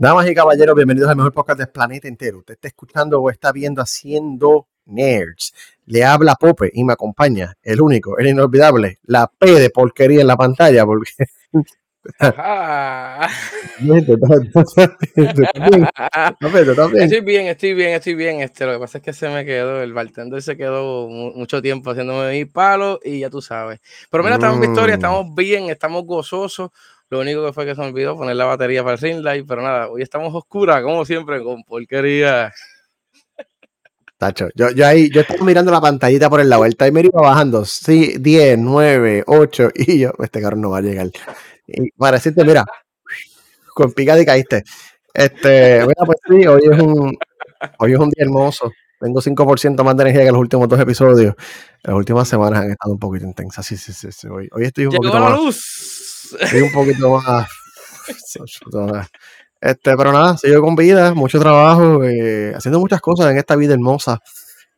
Damas y caballeros, bienvenidos al mejor podcast del planeta entero. Usted está escuchando o está viendo Haciendo Nerds. Le habla Pope y me acompaña el único, el inolvidable, la P de porquería en la pantalla, porque... Estoy bien, estoy bien, estoy bien. Este, lo que pasa es que se me quedó, el bartender se quedó mucho tiempo haciéndome mi palo y ya tú sabes. Pero mira, estamos en victoria, Mm. estamos bien, estamos gozosos. Lo único que fue que se me olvidó poner la batería para el ring light, pero nada, hoy estamos oscuras, como siempre, con porquería. Tacho, yo, yo ahí, yo estaba mirando la pantallita por el lado, el timer iba bajando, sí, 10, 9, 8, y yo, este cabrón no va a llegar. Y para decirte, mira, con picada y caíste. Este, mira, pues sí, hoy es un, hoy es un día hermoso. Tengo 5% más de energía que los últimos dos episodios. Las últimas semanas han estado un poquito intensas. Sí, sí, sí, sí. Hoy, hoy estoy un Llegó poquito la más. luz. Estoy un poquito más. Este, pero nada, sigo con vida, mucho trabajo, eh, haciendo muchas cosas en esta vida hermosa.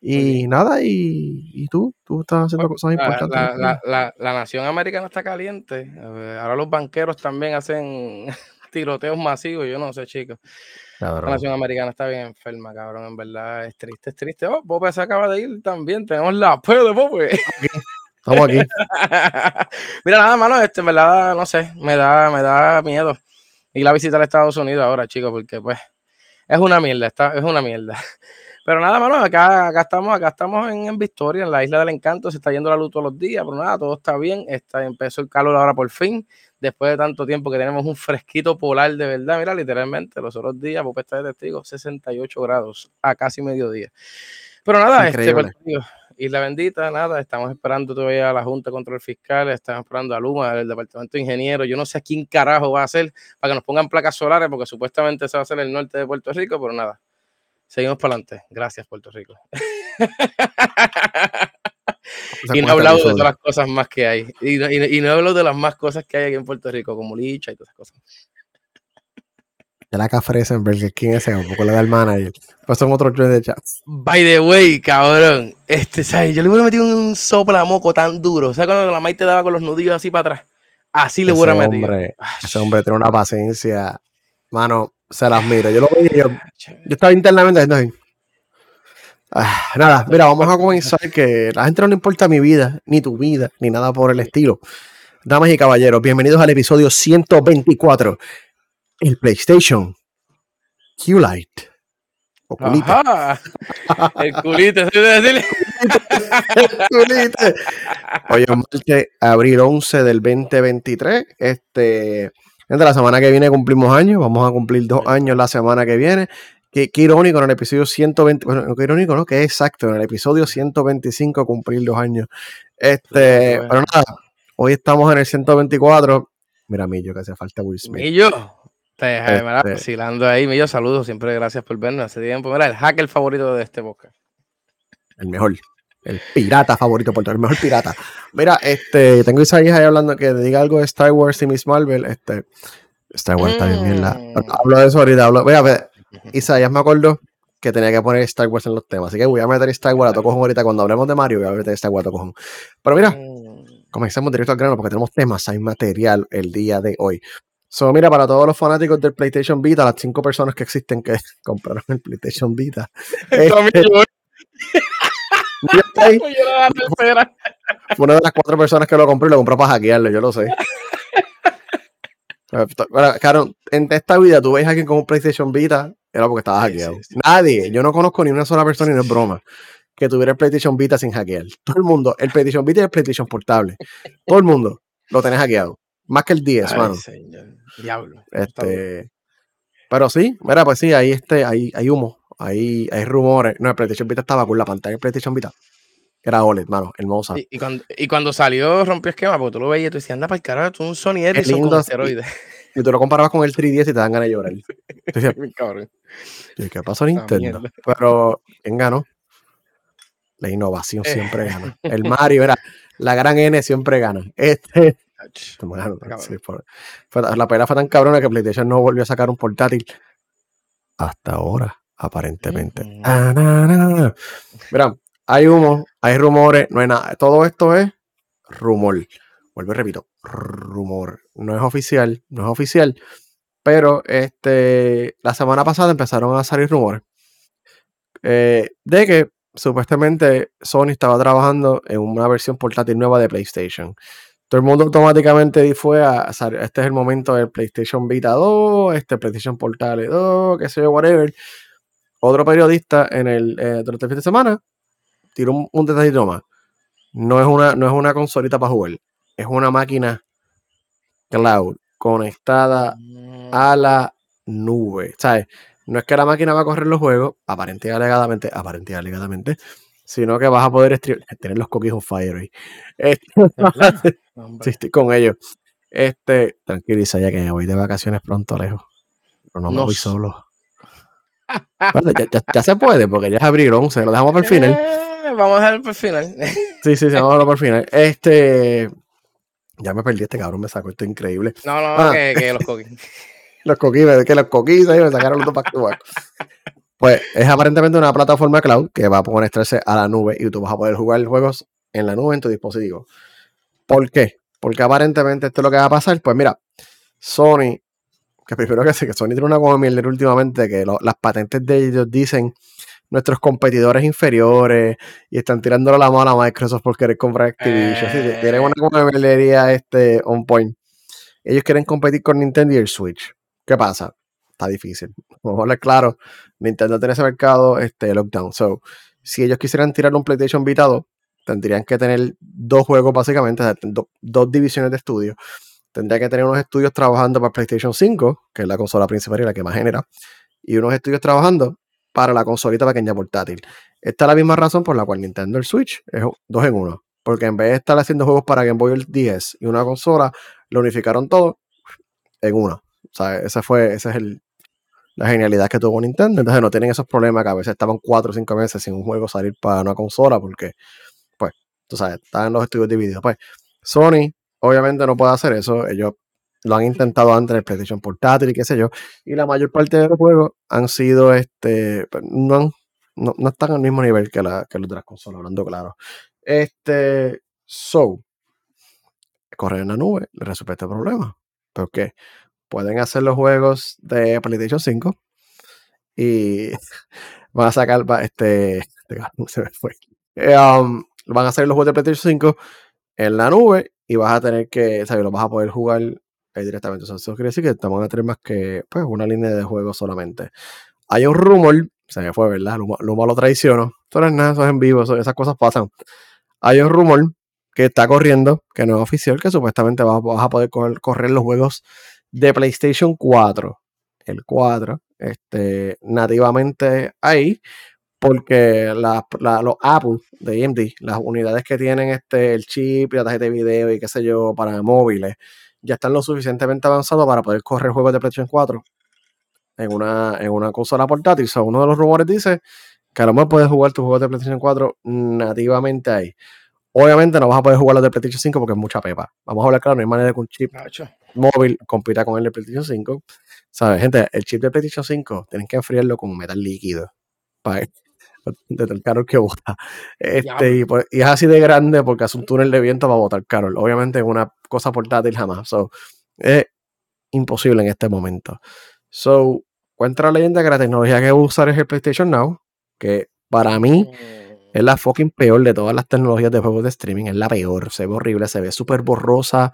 Y nada, y, y tú, tú estás haciendo cosas La, importantes. la- la- la- la nación americana está caliente. Ahora los banqueros también hacen tiroteos masivos. Yo no sé, chicos. La Cabrón. nación americana está bien enferma, cabrón. En verdad es triste, es triste. Oh, Pope se acaba de ir también. Tenemos la P de Pope. Estamos aquí. Mira, nada, mano, este, en verdad, no sé, me da, me da miedo ir a visitar a Estados Unidos ahora, chicos, porque pues es una mierda, está, es una mierda. Pero nada, mano, acá, acá estamos, acá estamos en, en Victoria, en la isla del encanto, se está yendo la luz todos los días, pero nada, todo está bien, está, empezó el calor ahora por fin, después de tanto tiempo que tenemos un fresquito polar de verdad, mira, literalmente, los otros días, Pope está de testigo, 68 grados a casi mediodía. Pero nada, este, Increíble. pues, digo, Isla Bendita, nada, estamos esperando todavía a la Junta de Control Fiscal, estamos esperando a Luma, el Departamento de Ingenieros, yo no sé a quién carajo va a hacer para que nos pongan placas solares, porque supuestamente se va a hacer el norte de Puerto Rico, pero nada, seguimos para adelante. Gracias, Puerto Rico. Y no he hablado de todas las cosas más que hay. Y no, y no- y no he hablado de las más cosas que hay aquí en Puerto Rico, como licha y todas esas cosas. Ya la Cafresenberg, ¿quién es ese? Un poco le da el manager. Pues son otros tres de chat. By the way, cabrón, este, ¿sabes? Yo le hubiera metido un soplamoco tan duro. ¿Sabes cuando la maíz te daba con los nudillos así para atrás? Así le hubiera metido. hombre, ese hombre tiene una paciencia. Mano, se las miro. Yo lo y yo, yo estaba internamente haciendo así. Ah, nada, mira, vamos a comenzar que la gente no le importa mi vida, ni tu vida, ni nada por el estilo. Damas y caballeros, bienvenidos al episodio 124. El PlayStation Q-Lite. O culite. Ajá. El culito, ¿sí de decirle? Hoy es martes, abril 11 del 2023. Este, gente, la semana que viene cumplimos años. Vamos a cumplir dos años la semana que viene. Qué, qué irónico en el episodio 120. Bueno, no, qué irónico, ¿no? Que exacto. En el episodio 125 cumplir dos años. Este, bueno. pero nada, hoy estamos en el 124. Mira, Millo, que hace falta Will Smith. Millo, te Este- mira, vacilando ahí. Millo, saludos, siempre gracias por vernos hace tiempo. Mira, el hacker favorito de este podcast. El mejor. El pirata favorito, por todo, el mejor pirata. Mira, este, tengo a Isaías ahí hablando que diga algo de Star Wars y Miss Marvel. Este, Star Wars está bien mierda. Mm. Pero Hablo de eso ahorita. Hablo, voy a ver, Isaías me acordó que tenía que poner Star Wars en los temas. Así que voy a meter Star Wars a toco ahorita. Cuando hablemos de Mario, voy a meter Star Wars a toco Pero mira, Mm. comencemos directo al grano porque tenemos temas, hay material el día de hoy. So, mira, para todos los fanáticos del PlayStation Vita, las cinco personas que existen que compraron el PlayStation Vita. Este, yo- estoy-. Fue una de las cuatro personas que lo compró y lo compró para hackearlo, yo lo sé. Bueno, claro, en esta vida tú ves a alguien con un PlayStation Vita, era porque estaba Sí, hackeado. sí, sí. Nadie, yo no conozco ni una sola persona y no es broma que tuviera el PlayStation Vita sin hackear. Todo el mundo, el PlayStation Vita y el PlayStation portable. Todo el mundo lo tenés hackeado. Más que el 10, Ay, mano. señor. Diablo. Este, pero sí, mira, pues sí, ahí este, hay, hay humo, hay, hay rumores. No, el PlayStation Vita estaba con la pantalla del PlayStation Vita. Era OLED, mano, hermosa. Y, y cuando, y cuando salió rompió esquema, porque tú lo veías y tú decías, anda para el carajo, tú un Sony Ericsson con esteroides. Y tú lo comparabas con el 3DS y te dan ganas de llorar. Decías, cabrón. "¿Y ¿Qué pasó Nintendo? mierda. Pero, ¿quién ganó? La innovación Eh. siempre gana. El Mario, era la gran N siempre gana. Este, Sí, fue- fue- la pelea fue tan cabrona que PlayStation no volvió a sacar un portátil hasta ahora, aparentemente. Ah, na, na. Mira, hay humo, hay rumores, no hay nada. Todo esto es rumor. Vuelvo y repito, rumor. No es oficial, no es oficial. Pero este, la semana pasada empezaron a salir rumores eh, de que supuestamente Sony estaba trabajando en una versión portátil nueva de PlayStation. Todo el mundo automáticamente fue a, este es el momento del PlayStation Vita 2, este PlayStation Portable 2, qué sé yo, whatever. Otro periodista en el, eh, durante el fin de semana tiró un, un detallito más. No es, una, no es una consolita para jugar, es una máquina cloud conectada mm. a la nube. ¿Sabes? No es que la máquina va a correr los juegos, aparentemente alegadamente, aparentemente alegadamente, sino que vas a poder tener los cookies on fire ahí. Este, sí, estoy con ellos. Este, tranquiliza ya que voy de vacaciones pronto lejos. Pero no me voy solo. ya, se puede, porque ya es abril 11, lo dejamos por el final. Eh, vamos a dejarlo por el final. sí, sí, sí, vamos a dejarlo por el final. Este, ya me perdí, este cabrón me sacó, esto increíble. No, no, ah. que, que, los cookies. los cookies, que los cookies ahí me sacaron los dos para actuar. Pues es aparentemente una plataforma cloud que va a conectarse a la nube y tú vas a poder jugar juegos en la nube en tu dispositivo. ¿Por qué? Porque aparentemente esto es lo que va a pasar. Pues mira, Sony, que primero que sé que Sony tiene una como mierda últimamente, que las patentes de ellos dicen nuestros competidores inferiores y están tirándole la mano a Microsoft por querer comprar Activision. Sí, tienen una como este on point. Ellos quieren competir con Nintendo y el Switch. ¿Qué pasa? Está difícil. Vamos a claro, Nintendo tiene ese mercado este, lockdown. So, si ellos quisieran tirar un PlayStation Vita 2, tendrían que tener dos juegos básicamente, dos divisiones de estudios. Tendría que tener unos estudios trabajando para PlayStation 5, que es la consola principal y la que más genera, y unos estudios trabajando para la consolita pequeña portátil. Esta es la misma razón por la cual Nintendo el Switch es dos en uno. Porque en vez de estar haciendo juegos para Game Boy 10 y una consola, lo unificaron todo en una. O sea, esa fue, esa es el, la genialidad que tuvo Nintendo. Entonces no tienen esos problemas que a veces estaban cuatro o cinco meses sin un juego salir para una consola porque, pues, tú sabes, estaban los estudios divididos. Pues, Sony obviamente no puede hacer eso. Ellos lo han intentado antes en PlayStation Portátil y qué sé yo. Y la mayor parte de los juegos han sido, este, pues, no, no, no están al mismo nivel que, que los de las consolas, hablando claro. Este, so, correr en la nube le resuelve este problema. Porque pueden hacer los juegos de PlayStation 5 y van a sacar este, este se me fue. Eh, um, van a hacer los juegos de PlayStation 5 en la nube y vas a tener que, ¿sabes? Lo vas a poder jugar directamente. eso quiere decir que te van a tener más que pues, una línea de juego solamente. Hay un rumor, se me fue, ¿verdad? Luma, lo traiciono. Esto no es nada, eso es en vivo, esas cosas pasan. Hay un rumor que está corriendo, que no es oficial, que supuestamente vas, a poder correr, los juegos de PlayStation 4. El 4, este, nativamente ahí, porque los Apple de AMD, las unidades que tienen este, el chip y la tarjeta de video y qué sé yo, para móviles, ya están lo suficientemente avanzados para poder correr juegos de PlayStation 4 en una, en una consola portátil. So, uno de los rumores dice que a lo mejor puedes jugar tus juegos de PlayStation 4 nativamente ahí. Obviamente no vas a poder jugar los de PlayStation 5 porque es mucha pepa. Vamos a hablar claro, no hay manera que un chip móvil compita con el de PlayStation 5. ¿Sabes, gente? El chip de PlayStation 5 tienen que enfriarlo con metal líquido para de el carol que bota. Este, y, es así de grande porque hace un túnel de viento para botar carol. Obviamente es una cosa portátil jamás. So, es imposible en este momento. So, cuenta la leyenda que la tecnología que voy a usar es el PlayStation Now, que para mí mm. es la fucking peor de todas las tecnologías de juegos de streaming. Es la peor. Se ve horrible, se ve súper borrosa.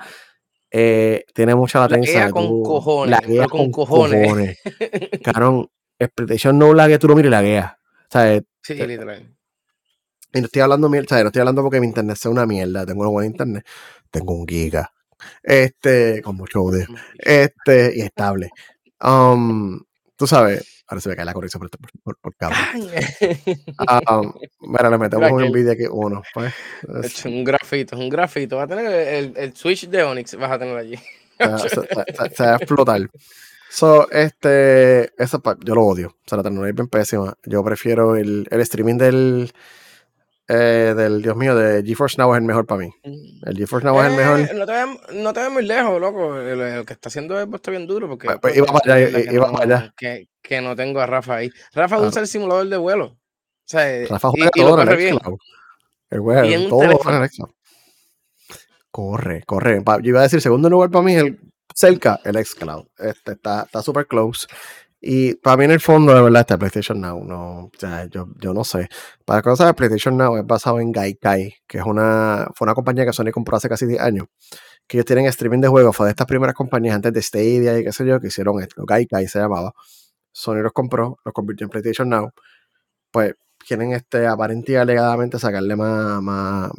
Eh, tiene mucha latencia. La con cojones. La guía con, cojones. Carón, el PlayStation Now la que tú lo mires la guía. O Sí, literal. Y no estoy hablando mierda, no estoy hablando porque mi internet sea una mierda. Tengo una buena internet. Tengo un giga. Este, con mucho audio. Este, y estable. Um, tú sabes, ahora se me cae la conexión por, por, por cable. um, mira, le metemos un vídeo aquí uno. Pues, un grafito, un grafito. Va a tener el, el, switch de Onyx, vas a tener allí. se, va a explotar. So, este, esa yo lo odio. O sea, la tecnología es bien pésima. Yo prefiero el, el streaming del, eh, del, Dios mío, de GeForce Now es el mejor para mí. El GeForce Now es el mejor. Eh, no te, vayas, no te muy lejos, loco. El, que está haciendo esto está bien duro. Porque, pues, pues, iba para allá, iba para allá. Que, que, no tengo a Rafa ahí. Rafa usa el simulador de vuelo. O sea, Rafa juega y, todo en el El juego, todo en el Corre, corre. Yo iba a decir, segundo lugar para mí es el cerca, el xCloud. Este, está súper close. Y para mí en el fondo, de verdad, este PlayStation Now, no, o sea, yo, yo no sé. Para cosas, PlayStation Now es basado en Gaikai, que es una, fue una compañía que Sony compró hace casi 10 años, que ellos tienen streaming de juegos, fue de estas primeras compañías antes de Stadia y qué sé yo, que hicieron esto, Gaikai se llamaba. Sony los compró, los convirtió en PlayStation Now. Pues quieren este, aparentemente y alegadamente sacarle más, más,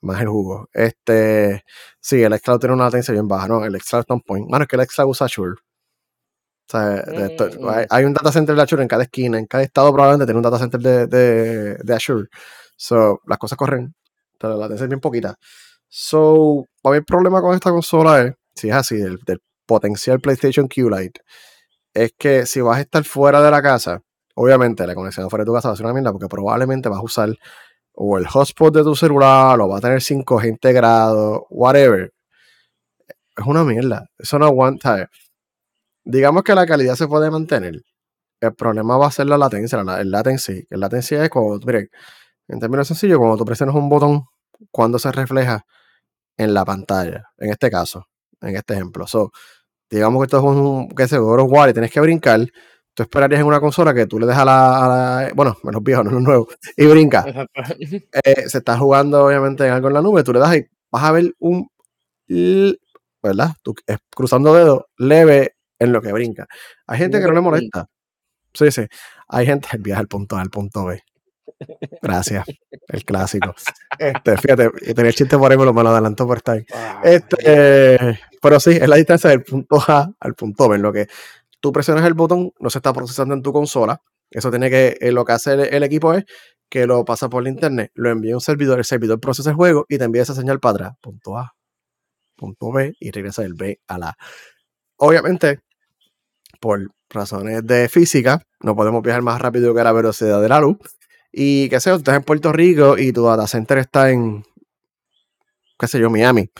más, el jugo. Este, sí, el xCloud tiene una latencia bien baja, ¿no? El xCloud está point. Bueno, es que el xCloud usa Azure. O sea, mm. hay, un data center de Azure en cada esquina, en cada estado probablemente tiene un data center de, de, de Azure. So, las cosas corren, pero la latencia es bien poquita. So, para mí el problema con esta consola es, si es así, del, del potencial PlayStation Q-Lite, es que si vas a estar fuera de la casa, obviamente la conexión fuera de tu casa va a ser una mierda porque probablemente vas a usar o el hotspot de tu celular o va a tener 5G integrado, whatever. Es una mierda. Eso no aguanta. Digamos que la calidad se puede mantener. El problema va a ser la latencia, el latency. El latency es cuando, miren, en términos sencillos, cuando tú presionas un botón, cuando se refleja en la pantalla, en este caso, en este ejemplo. So, digamos que esto es un, que se God y tienes que brincar, tú esperarías en una consola que tú le dejas a la, bueno, menos viejos, no los nuevos, y brinca. Eh, se está jugando obviamente en algo en la nube, tú le das y vas a ver un, ¿verdad? Tú, cruzando dedos, leve en lo que brinca. Hay gente que no le molesta. Sí, sí. Hay gente que viaja al punto A al punto B. Gracias. El clásico. Este, fíjate, tenía el chiste por ahí, me lo, me lo adelantó por estar. Este, pero sí, es la distancia del punto A al punto B. En lo que tú presionas el botón, no se está procesando en tu consola. Eso tiene que, eh, lo que hace el, equipo es que lo pasa por el internet, lo envía a un servidor, el servidor procesa el juego y te envía esa señal para atrás. Punto A, punto B y regresa del B a la. Obviamente, por razones de física, no podemos viajar más rápido que la velocidad de la luz. Y qué sé yo, estás en Puerto Rico y tu data center está en, qué sé yo, Miami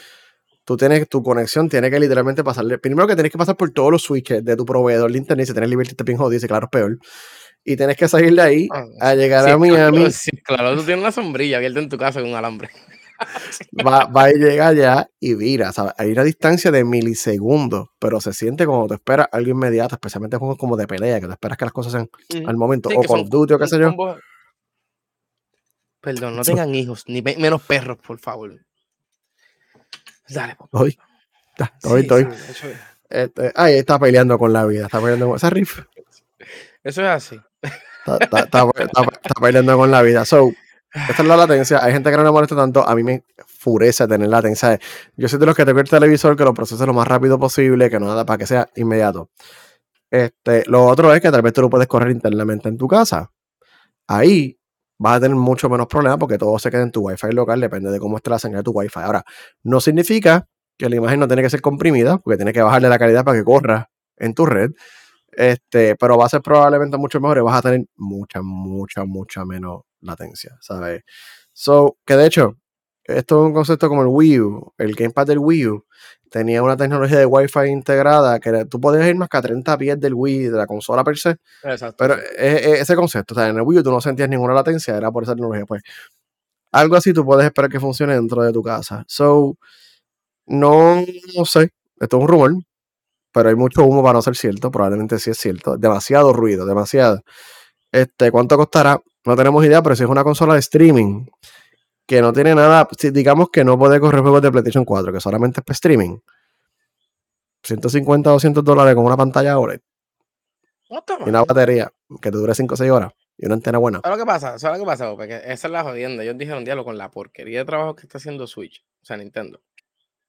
tú tienes, tu conexión tiene que literalmente pasarle, primero que tienes que pasar por todos los switches de tu proveedor de internet, si tienes Liberty te bien jodido, dice, claro, es peor. Y tienes que salir de ahí ah, a llegar a Miami. Sí, claro, tú tienes una sombrilla abierta en tu casa con un alambre. va, va y llega allá y vira, ¿sabes? Hay una distancia de milisegundos, pero se siente como te esperas algo inmediato, especialmente en juegos como de pelea, que te esperas que las cosas sean al momento, o con Duty o qué sé yo. Perdón, no tengan hijos, ni menos perros, por favor. Dale, Hoy. Estoy, estoy. Este, ahí está peleando con la vida, está peleando con esa riff. Eso es así. Está, peleando con la vida. So, esta es la latencia. Hay gente que no le molesta tanto. A mí me furece tener latencia. Yo soy de los que tengo el televisor que lo procese lo más rápido posible, que no nada para que sea inmediato. Este, lo otro es que tal vez tú lo puedes correr internamente en tu casa. Ahí vas a tener mucho menos problemas porque todo se queda en tu Wi-Fi local, depende de cómo esté la señal de tu Wi-Fi. Ahora, no significa que la imagen no tiene que ser comprimida, porque tiene que bajarle la calidad para que corra en tu red. Este, pero va a ser probablemente mucho mejor y vas a tener mucha, mucha, mucha menos latencia, ¿sabes? So, que de hecho, esto es un concepto como el Wii U, el Gamepad del Wii U, tenía una tecnología de Wi-Fi integrada que tú podías ir más que a 30 pies del Wii, de la consola per se. Exacto. Pero ese concepto, o sea, en el Wii U tú no sentías ninguna latencia, era por esa tecnología. Pues algo así tú puedes esperar que funcione dentro de tu casa. So, no, no sé, esto es un rumor, pero hay mucho humo para no ser cierto, probablemente sí es cierto. Demasiado ruido, demasiado. Este, ¿Cuánto costará? No tenemos idea, pero si es una consola de streaming que no tiene nada, digamos que no puede correr juegos de PlayStation 4, que solamente es para streaming. 150 o 200 dólares con una pantalla OLED. Y una batería que te dure 5 o 6 horas. Y una antena buena. ¿Sabes lo que pasa? ¿Sabes lo que pasa? Porque esa es la jodienda. Ellos dijeron diálogo con la porquería de trabajo que está haciendo Switch, o sea, Nintendo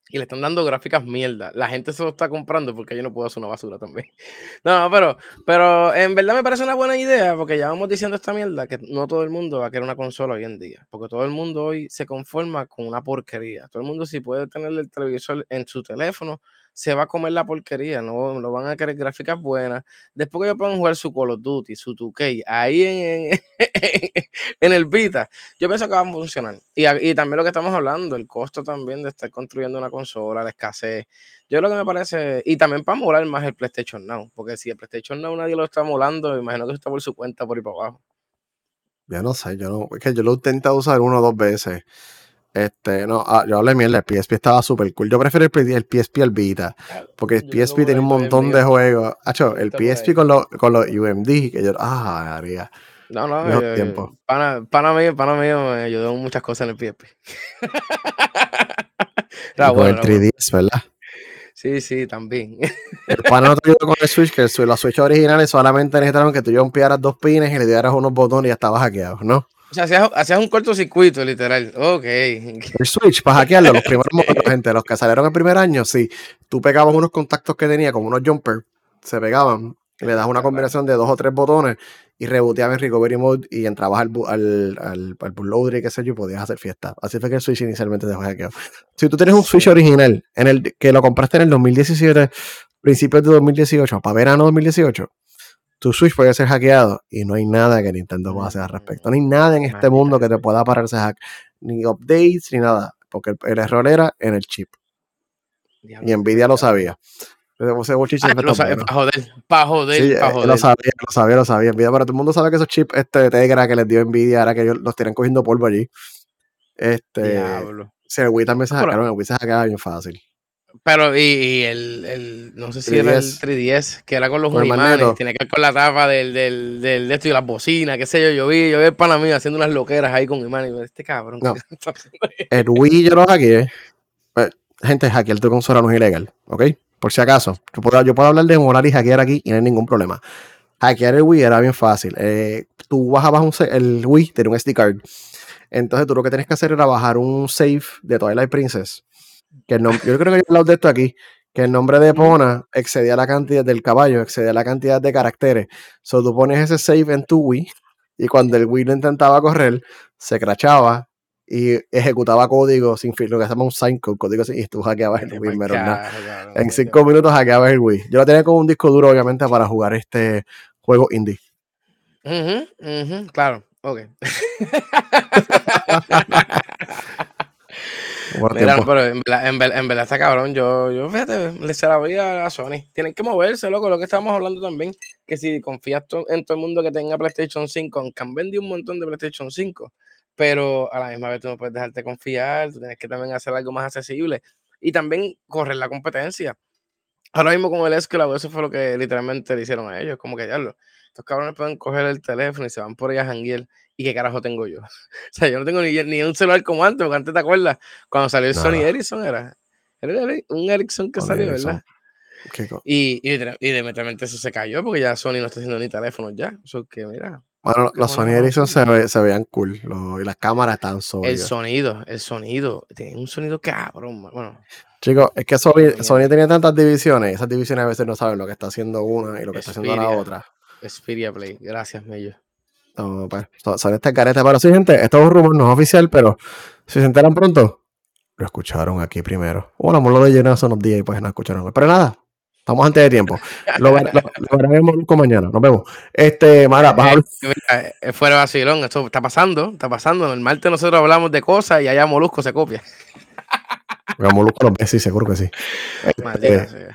y le están dando gráficas mierda. La gente se lo está comprando porque yo no puedo hacer una basura también. No, pero, pero en verdad me parece una buena idea porque ya vamos diciendo esta mierda que no todo el mundo va a querer una consola hoy en día. Porque todo el mundo hoy se conforma con una porquería. Todo el mundo si puede tener el televisor en su teléfono, se va a comer la porquería, no, no van a querer gráficas buenas. Después que ellos puedan jugar su Call of Duty, su 2K, ahí en, en, el Vita, yo pienso que va a funcionar. Y, y, también lo que estamos hablando, el costo también de estar construyendo una consola, la escasez. Yo lo que me parece, y también para molar más el PlayStation Now, porque si el PlayStation Now nadie lo está molando, imagino que está por su cuenta por ahí para abajo. Ya no sé, yo no, es que yo lo he intentado usar uno o dos veces Este, no, ah, yo hablé mierda, el PSP estaba súper cool. Yo prefiero el, el, PSP al Vita, porque el PSP tiene un montón de juegos. Hacho, el PSP con los, con los UMD, que yo, ah, haría. No, no, no eh, tiempo. Pana, pana, mío, pana mío me ayudó muchas cosas en el PSP. con el 3DS, ¿verdad? Sí, sí, también. El pana no te ayudó con el Switch, que el, los Switch originales solamente necesitaron que tú jumpearas dos pines y le dieras unos botones y ya estabas hackeado, ¿no? O sea, hacías, hacías, un cortocircuito, literal. Ok. El Switch, para hackearlo, los primeros modelos, gente, los que salieron el primer año, sí. Tú pegabas unos contactos que tenía, como unos jumpers, se pegaban, y le das una combinación de dos o tres botones y reboteabas en Recovery Mode y entrabas al, al, al, al bootloader y qué sé yo, y podías hacer fiesta. Así fue que el Switch inicialmente dejó hackeado. Si tú tienes un Switch original, en el que lo compraste en el 2017, principios de 2018, para verano 2018, tu Switch puede ser hackeado y no hay nada que Nintendo pueda hacer al respecto. No hay nada en este mundo que te pueda parar ese hack. Ni updates, ni nada. Porque el, error era en el chip. Y Nvidia lo sabía. Ese ah, lo sabía, para joder, para joder, sí, joder. Lo sabía, lo sabía, lo sabía. Nvidia, pero todo el mundo sabe que esos chips este, Tegra que les dio Nvidia ahora que ellos los tienen cogiendo polvo allí. Este, Diablo. Sí, el Wii también se hackearon, el Wii se hackeaba bien fácil. Pero, y, el, el, no sé si era el 3DS, que era con los animales, tiene que ver con la tapa del, del, del de esto y las bocinas, qué sé yo, yo vi, yo vi el pana mío haciendo unas loqueras ahí con imanes, este cabrón. No. el Wii yo lo hackeé. Pues, gente, hackear tu consola no es ilegal, ¿ok? Por si acaso. Yo puedo, yo puedo hablar de moral y hackear aquí y no hay ningún problema. Hackear el Wii era bien fácil. Eh, tú bajabas un, el Wii, tiene un SD card. Entonces tú lo que tienes que hacer era bajar un save de Twilight Princess que el nombre, yo creo que he hablado de esto aquí, que el nombre de Pona excedía la cantidad del caballo, excedía la cantidad de caracteres. So tú pones ese save en tu Wii y cuando el Wii lo intentaba correr, se crachaba y ejecutaba código sin lo que se llama un sign code, código y tú hackeabas el Wii. en cinco minutos hackeabas el Wii. Yo lo tenía con un disco duro, obviamente, para jugar este juego indie. claro, ok. Mira, pero en verdad, está cabrón. Yo, yo fíjate, le se la voy a, Sony. Tienen que moverse, loco, lo que estamos hablando también. Que si confías en todo el mundo que tenga PlayStation 5, aunque han vendido un montón de PlayStation 5, pero a la misma vez tú no puedes dejarte confiar, tú tienes que también hacer algo más accesible y también correr la competencia. Ahora mismo con el Esclavo, eso fue lo que literalmente le hicieron a ellos, como que ya lo, estos cabrones pueden coger el teléfono y se van por ahí a janguiel ¿y qué carajo tengo yo? O sea, yo no tengo ni, ni un celular como antes, porque antes te acuerdas, cuando salió el Sony Ericsson era, era un Ericsson que salió, ¿verdad? Y, y, y repente eso se cayó porque ya Sony no está haciendo ni teléfonos ya. Eso que mira. Bueno, los Sony Ericsson se, se, veían cool y las cámaras estaban sólidas. El sonido, el sonido, tiene un sonido cabrón. Bueno, Chicos, es que Sony, Sony, tenía tantas divisiones, esas divisiones a veces no saben lo que está haciendo una y lo que está haciendo la otra. Xperia Play, gracias, Mello. No, pues, son estas caretas. Pero sí, gente, esto es un rumor, no es oficial, pero si se enteran pronto, lo escucharon aquí primero. Bueno, lo de llenar hace unos días y pues no escucharon. Pero nada, estamos antes de tiempo. Lo, veremos mañana. Nos vemos. Este, Mara, vas a eh, Fuera vacilón, esto está pasando, está pasando. En el martes nosotros hablamos de cosas y allá Molusco se copia. Molusco lo ve, sí, seguro que sí. Este,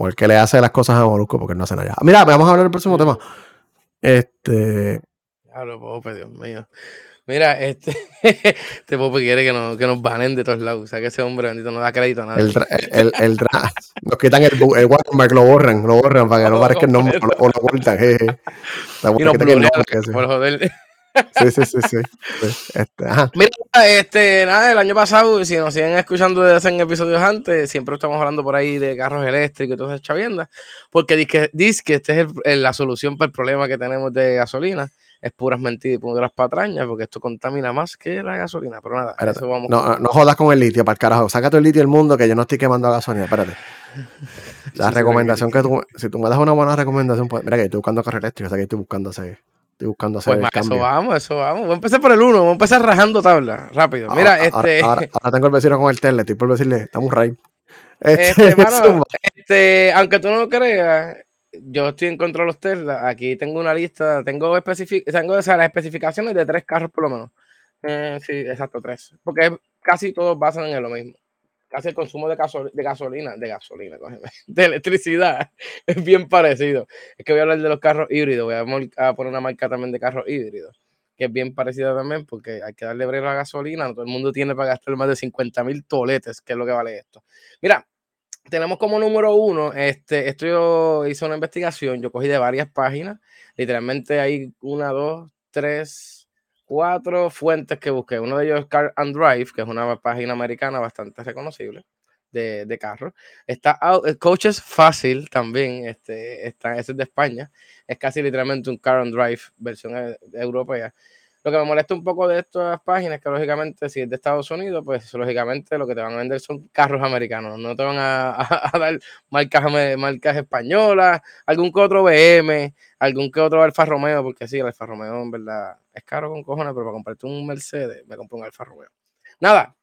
o el que le hace las cosas a Molusco porque no hace nada. Mira, vamos a hablar del próximo tema. Este. Hablo, Pope, Dios mío. Mira, este, este Pope quiere que nos, que nos banen de todos lados. O sea, que ese hombre bendito no da crédito a nadie. El, el, el, nos quitan el, el watermark, lo borran, lo borran para que no parezca el nombre, o lo cortan. Y nos bloquean por joder. Sí, sí, sí, sí. Este, Mira, este, nada, el año pasado, si nos siguen escuchando desde hace episodios antes, siempre estamos hablando por ahí de carros eléctricos y todas esas chaviendas, porque dice que, esta es la solución para el problema que tenemos de gasolina. Es puras mentiras y puras patrañas, porque esto contamina más que la gasolina. Pero nada, eso vamos no, no jodas con el litio, para el carajo. Saca todo el litio del mundo que yo no estoy quemando gasolina. Espérate. La recomendación que tú, si tú me das una buena recomendación, pues, mira que estoy buscando carro eléctrico, o sea que estoy buscando hacer Estoy buscando hacer pues el cambio. Eso vamos, eso vamos. Voy a empezar por el 1, voy a empezar rajando tabla, rápido. Mira, este. Ahora, tengo el vecino con el tele, estoy por decirle, estamos right. Este, este, este, aunque tú no lo creas, yo estoy en contra de los Tesla. Aquí tengo una lista, tengo, tengo o sea, las especificaciones de tres carros por lo menos. Eh, sí, exacto, tres. Porque casi todos basan en lo mismo casi el consumo de, de gasolina, de gasolina, de electricidad es bien parecido. Es que voy a hablar de los carros híbridos, voy a, poner una marca también de carros híbridos. que es bien parecida también, porque hay que darle breve a la gasolina, no todo el mundo tiene para gastar más de 50 mil toletes, que es lo que vale esto. Mira, tenemos como número uno, este, esto yo hice una investigación, yo cogí de varias páginas, literalmente hay una, dos, tres, cuatro fuentes que busqué. Uno de ellos es Car and Drive, que es una página americana bastante reconocible de, de carro. Está Coaches Fácil también, este, está, ese es de España, es casi literalmente un Car and Drive versión e, europea. Lo que me molesta un poco de estas páginas es que, lógicamente, si es de Estados Unidos, pues lógicamente lo que te van a vender son carros americanos. No te van a, dar marcas, marcas españolas, algún que otro BM, algún que otro Alfa Romeo, porque sí, el Alfa Romeo en verdad es caro con cojones, pero para comprarte un Mercedes, me compro un Alfa Romeo. Nada,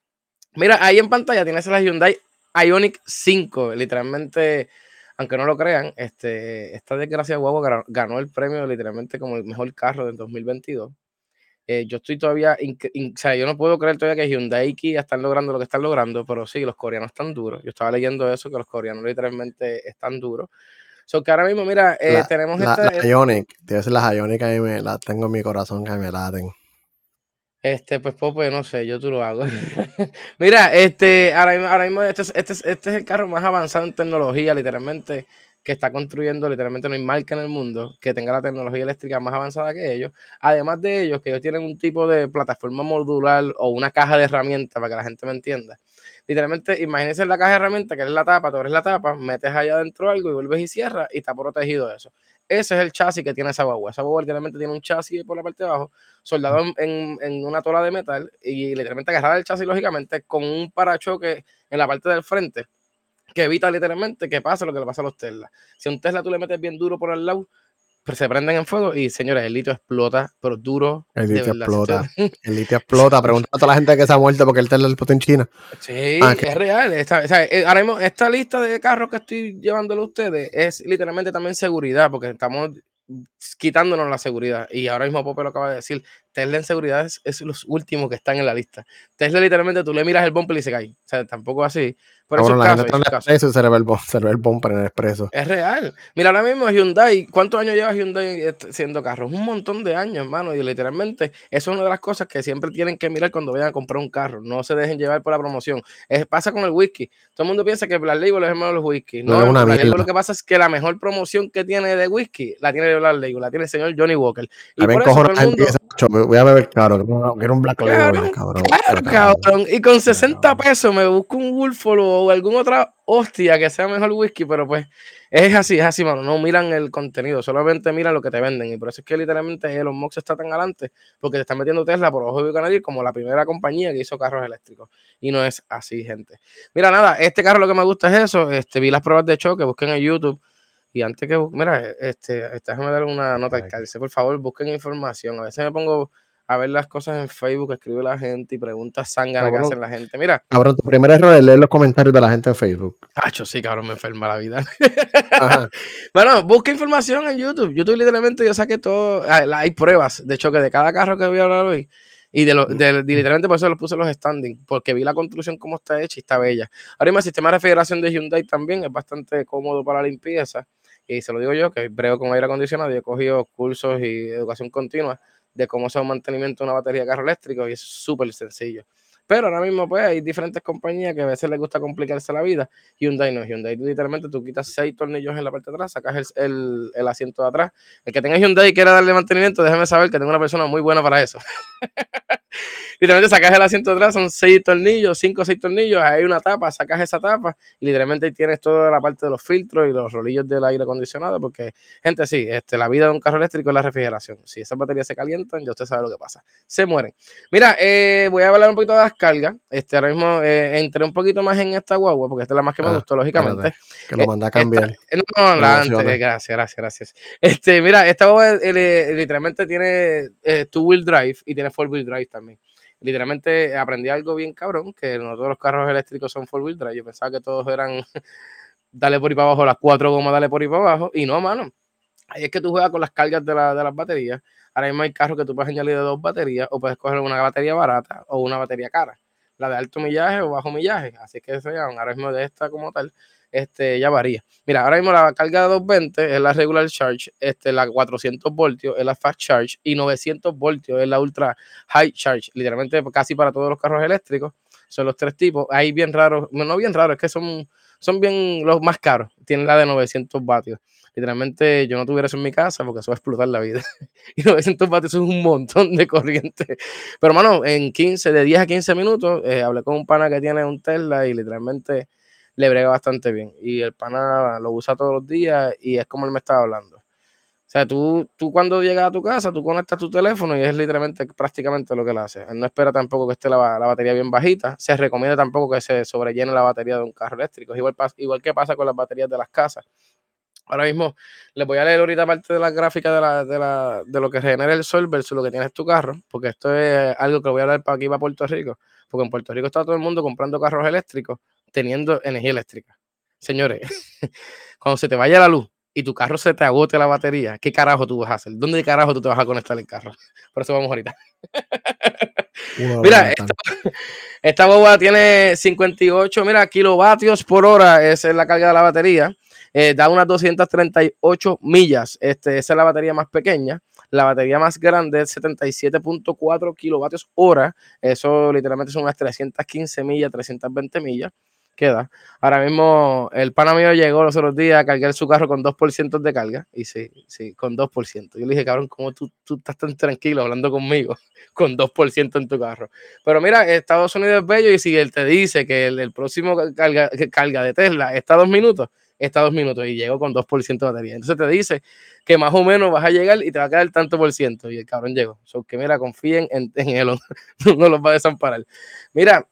mira, ahí en pantalla tienes la Hyundai Ionic 5, literalmente aunque no lo crean, este, esta desgracia guagua ganó el premio literalmente como el mejor carro del 2022. Eh, yo estoy todavía, o sea, yo no puedo creer todavía que Hyundai y Kia están logrando lo que están logrando, pero sí, los coreanos están duros. Yo estaba leyendo eso, que los coreanos literalmente están duros. So que ahora mismo, mira, eh, tenemos la, esta. La Ionic, debe ser las Ionic ahí me las tengo en mi corazón que me laten. Este, pues Popo, no sé, yo tú lo hago. mira, este, ahora mismo, ahora mismo este, este, este es el carro más avanzado en tecnología, literalmente que está construyendo, literalmente no hay marca en el mundo que tenga la tecnología eléctrica más avanzada que ellos. Además de ellos, que ellos tienen un tipo de plataforma modular o una caja de herramientas, para que la gente me entienda. Literalmente, imagínense la caja de herramientas, que es la tapa, tú abres la tapa, metes allá adentro algo y vuelves y cierras y está protegido eso. Ese es el chasis que tiene esa guagua. Esa guagua literalmente tiene un chasis por la parte de abajo, soldado en, en una tola de metal y literalmente agarrada el chasis, lógicamente, con un parachoque en la parte del frente que evita literalmente que pase lo que le pasa a los Tesla. Si a un Tesla tú le metes bien duro por el lado, pues se prenden en fuego y señores, el litio explota, pero duro. El litio explota. El litio explota. Pregunta a toda la gente que se ha muerto porque el Tesla explotó en China. Sí, ah, es real. Esta, eh, ahora mismo, esta lista de carros que estoy llevándole a ustedes es literalmente también seguridad, porque estamos quitándonos la seguridad. Y ahora mismo Pope lo acaba de decir, Tesla en seguridad es, los últimos que están en la lista. Tesla literalmente tú le miras el bumper y se cae. O sea, tampoco así. Pero eso es se ve el, bumper en el expreso. Es real. Mira, ahora mismo Hyundai, ¿cuántos años lleva Hyundai siendo carro? Un montón de años, hermano. Y literalmente, eso es una de las cosas que siempre tienen que mirar cuando vayan a comprar un carro. No se dejen llevar por la promoción. Es, pasa con el whisky. Todo el mundo piensa que Black Label es hermano de los whisky. No, no lo que pasa es que la mejor promoción que tiene de whisky la tiene Black Label, la tiene el señor Johnny Walker. Y por eso todo el mundo voy a beber claro, quiero un Black Label, cabrón. Claro, cabrón. Y con 60 pesos me busco un Wolfolo o alguna otra hostia que sea mejor whisky, pero pues es así, es así, mano. No miran el contenido, solamente miran lo que te venden. Y por eso es que literalmente Elon Musk está tan adelante, porque te están metiendo Tesla por ojo de canal como la primera compañía que hizo carros eléctricos. Y no es así, gente. Mira, nada, este carro lo que me gusta es eso. Este, vi las pruebas de choque, busquen en YouTube. Y antes que, mira, este, este déjame dar una nota al cárcel, por favor, busquen información. A veces me pongo a ver las cosas en Facebook, escribe la gente y pregunta sangre que hacen la gente. Mira. Cabrón, tu primer error es leer los comentarios de la gente en Facebook. Hacho, sí, cabrón, me enferma la vida. bueno, busca información en YouTube. YouTube literalmente yo saqué todo, ah, hay pruebas de choque de cada carro que voy a hablar hoy. Y de, lo, de, literalmente por eso los puse los standing, porque vi la construcción cómo está hecha y está bella. Ahora mismo el sistema de refrigeración de Hyundai también es bastante cómodo para la limpieza. Y se lo digo yo, que brego con aire acondicionado y he cogido cursos y educación continua de cómo hacer un mantenimiento de una batería de carro eléctrico y es súper sencillo. Pero ahora mismo, pues, hay diferentes compañías que a veces les gusta complicarse la vida. Hyundai no, Hyundai literalmente tú quitas seis tornillos en la parte de atrás, sacas el, el, asiento de atrás. El que tenga Hyundai y quiera darle mantenimiento, déjame saber que tengo una persona muy buena para eso. literalmente sacas el asiento atrás, son seis tornillos, cinco o seis tornillos, hay una tapa, sacas esa tapa y literalmente tienes toda la parte de los filtros y los rolillos del aire acondicionado, porque, gente, sí, este, la vida de un carro eléctrico es la refrigeración. Si esas baterías se calientan, ya usted sabe lo que pasa. Se mueren. Mira, eh, voy a hablar un poquito de las cargas. Este, ahora mismo eh, entré un poquito más en esta guagua, porque esta es la más que me ah, gustó, lógicamente. que lo manda a cambiar. no, la antes, gracias, gracias, gracias. Este, mira, esta guagua eh, literalmente tiene two-wheel drive y tiene four-wheel drive también literalmente aprendí algo bien cabrón, que no todos los carros eléctricos son four wheel drive. Yo pensaba que todos eran dale por ahí para abajo, las cuatro gomas, dale por ahí para abajo. Y no, mano. Ahí es que tú juegas con las cargas de, la, de las baterías. Ahora mismo hay carros que tú puedes añadir de dos baterías o puedes coger una batería barata o una batería cara. La de alto millaje o bajo millaje. Así que se llaman ahora mismo de esta como tal. Este, ya varía. Mira, ahora mismo la carga de 220 es la regular charge, este, la 400 voltios es la fast charge y 900 voltios es la ultra high charge, literalmente casi para todos los carros eléctricos. Son los tres tipos. Hay bien raros, no bien raros, es que son, son bien los más caros. Tienen la de 900 vatios. Literalmente yo no tuviera eso en mi casa porque eso va a explotar la vida. y 900 vatios es un montón de corriente. Pero, mano, en 15, de 10 a 15 minutos, eh, hablé con un pana que tiene un Tesla y literalmente le brega bastante bien. Y el pana lo usa todos los días y es como él me estaba hablando. O sea, tú, tú cuando llegas a tu casa, tú conectas tu teléfono y es literalmente prácticamente lo que él hace. Él no espera tampoco que esté la, la, batería bien bajita. Se recomienda tampoco que se sobrellene la batería de un carro eléctrico. Igual, igual que pasa con las baterías de las casas. Ahora mismo les voy a leer ahorita parte de la gráfica de, la, de, la, de lo que genera el sol versus lo que tienes tu carro, porque esto es algo que voy a hablar para aquí, para Puerto Rico, porque en Puerto Rico está todo el mundo comprando carros eléctricos teniendo energía eléctrica. Señores, cuando se te vaya la luz y tu carro se te agote la batería, ¿qué carajo tú vas a hacer? ¿Dónde carajo tú te vas a conectar el carro? Por eso vamos ahorita. mira, esta, esta boba tiene 58, mira, kilovatios por hora, esa es la carga de la batería. Eh, da unas 238 millas. Este, esa es la batería más pequeña. La batería más grande es 77.4 kilovatios hora. Eso literalmente son unas 315 millas, 320 millas. Queda. Ahora mismo el pana mío llegó los otros días a cargar su carro con 2% de carga. Y sí, sí, con 2%. Yo le dije, cabrón, ¿cómo tú, tú estás tan tranquilo hablando conmigo con 2% en tu carro? Pero mira, Estados Unidos es bello y si él te dice que el, próximo carga, carga de Tesla está dos minutos, está dos minutos y llegó con 2% de batería. Entonces te dice que más o menos vas a llegar y te va a quedar tanto por ciento. Y el cabrón llegó. So que mira, confíen en, en él, no los va a desamparar. Mira,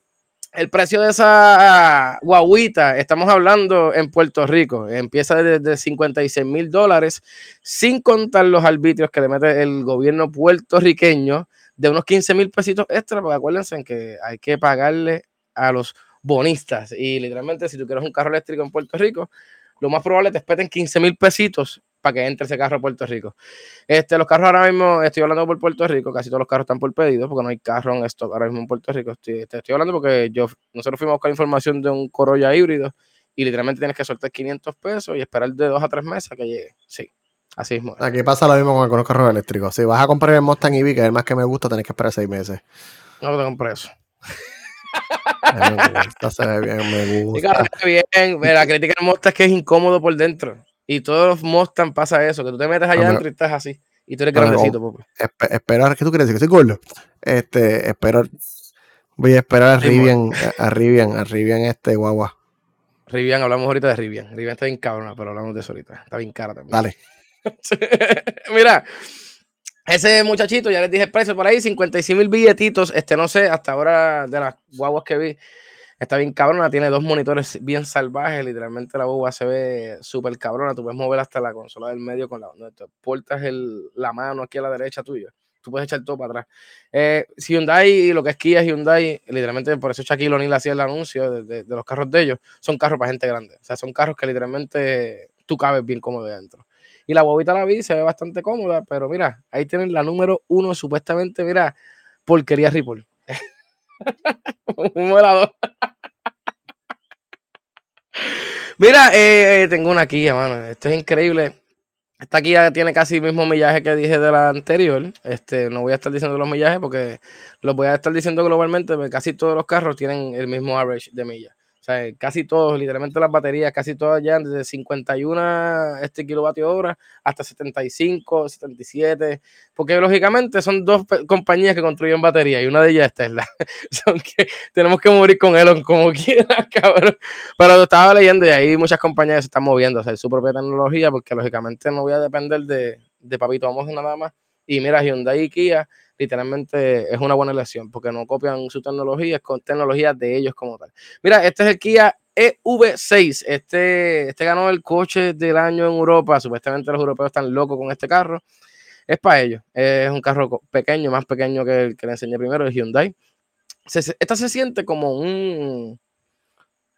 el precio de esa guaguita, estamos hablando en Puerto Rico, empieza desde 56 mil dólares, sin contar los arbitrios que le mete el gobierno puertorriqueño de unos 15 mil pesitos extra, porque acuérdense que hay que pagarle a los bonistas. Y literalmente, si tú quieres un carro eléctrico en Puerto Rico, lo más probable te espeten 15 mil pesitos para que entre ese carro a Puerto Rico. Este, los carros ahora mismo, estoy hablando por Puerto Rico, casi todos los carros están por pedido, porque no hay carro en stock ahora mismo en Puerto Rico. Estoy, te estoy hablando porque yo, nosotros fuimos a buscar información de un Corolla híbrido y literalmente tienes que soltar 500 pesos y esperar de dos a tres meses a que llegue. Sí, así mismo. Aquí pasa lo mismo con los carros eléctricos. Si vas a comprar el Mustang EV, que es el más que me gusta, tenés que esperar seis meses. No te compres eso. me bien, me gusta. bien, la crítica del Mustang es que es incómodo por dentro. Y todos los Mustang pasa eso, que tú te metes allá adentro y estás así. Y tú eres grandecito, oh, esperar, ¿qué tú decir? Que soy gordo. Este, esperar. Voy a esperar a Rivian, a, Rivian, a Rivian este guagua. Rivian, hablamos ahorita de Rivian. Rivian está bien cabrona, pero hablamos de eso ahorita. Está bien cara también. Dale. Mira, ese muchachito, ya les dije el precio por ahí, 56 mil billetitos. Este, no sé, hasta ahora de las guaguas que vi, está bien cabrona. Tiene dos monitores bien salvajes. Literalmente la boba se ve súper cabrona. Tú puedes mover hasta la consola del medio con la. Donde te portas el, la mano aquí a la derecha tuya. Tú puedes echar todo para atrás. Eh, Hyundai, lo que es Kia Hyundai, literalmente por eso Shaquille O'Neal hacía el anuncio de, de, los carros de ellos. Son carros para gente grande. O sea, son carros que literalmente tú cabes bien cómodo dentro. Y la bobita la vi, se ve bastante cómoda, pero mira, ahí tienen la número uno, supuestamente, mira, porquería Ripple. Un modelador. mira, eh, eh, tengo una Kia, mano. Esto es increíble. Esta Kia tiene casi el mismo millaje que dije de la anterior. Este, no voy a estar diciendo los millajes porque los voy a estar diciendo globalmente, casi todos los carros tienen el mismo average de millas. Sea, casi todos, literalmente las baterías, casi todas ya desde 51 este kilovatio hora hasta 75, 77, porque lógicamente son dos compañías que construyen baterías y una de ellas es Tesla. son que tenemos que morir con Elon como quiera, cabrón. Pero lo estaba leyendo y ahí muchas compañías se están moviendo, o sea, su propia tecnología, porque lógicamente no voy a depender de, de papito, vamos nada más. Y mira, Hyundai y Kia literalmente es una buena elección porque no copian su tecnología, es con tecnología de ellos como tal. Mira, este es el Kia EV6. Este, este ganó el coche del año en Europa. Supuestamente los europeos están locos con este carro. Es para ellos. Es un carro pequeño, más pequeño que el que le enseñé primero, el Hyundai. esta se siente como un,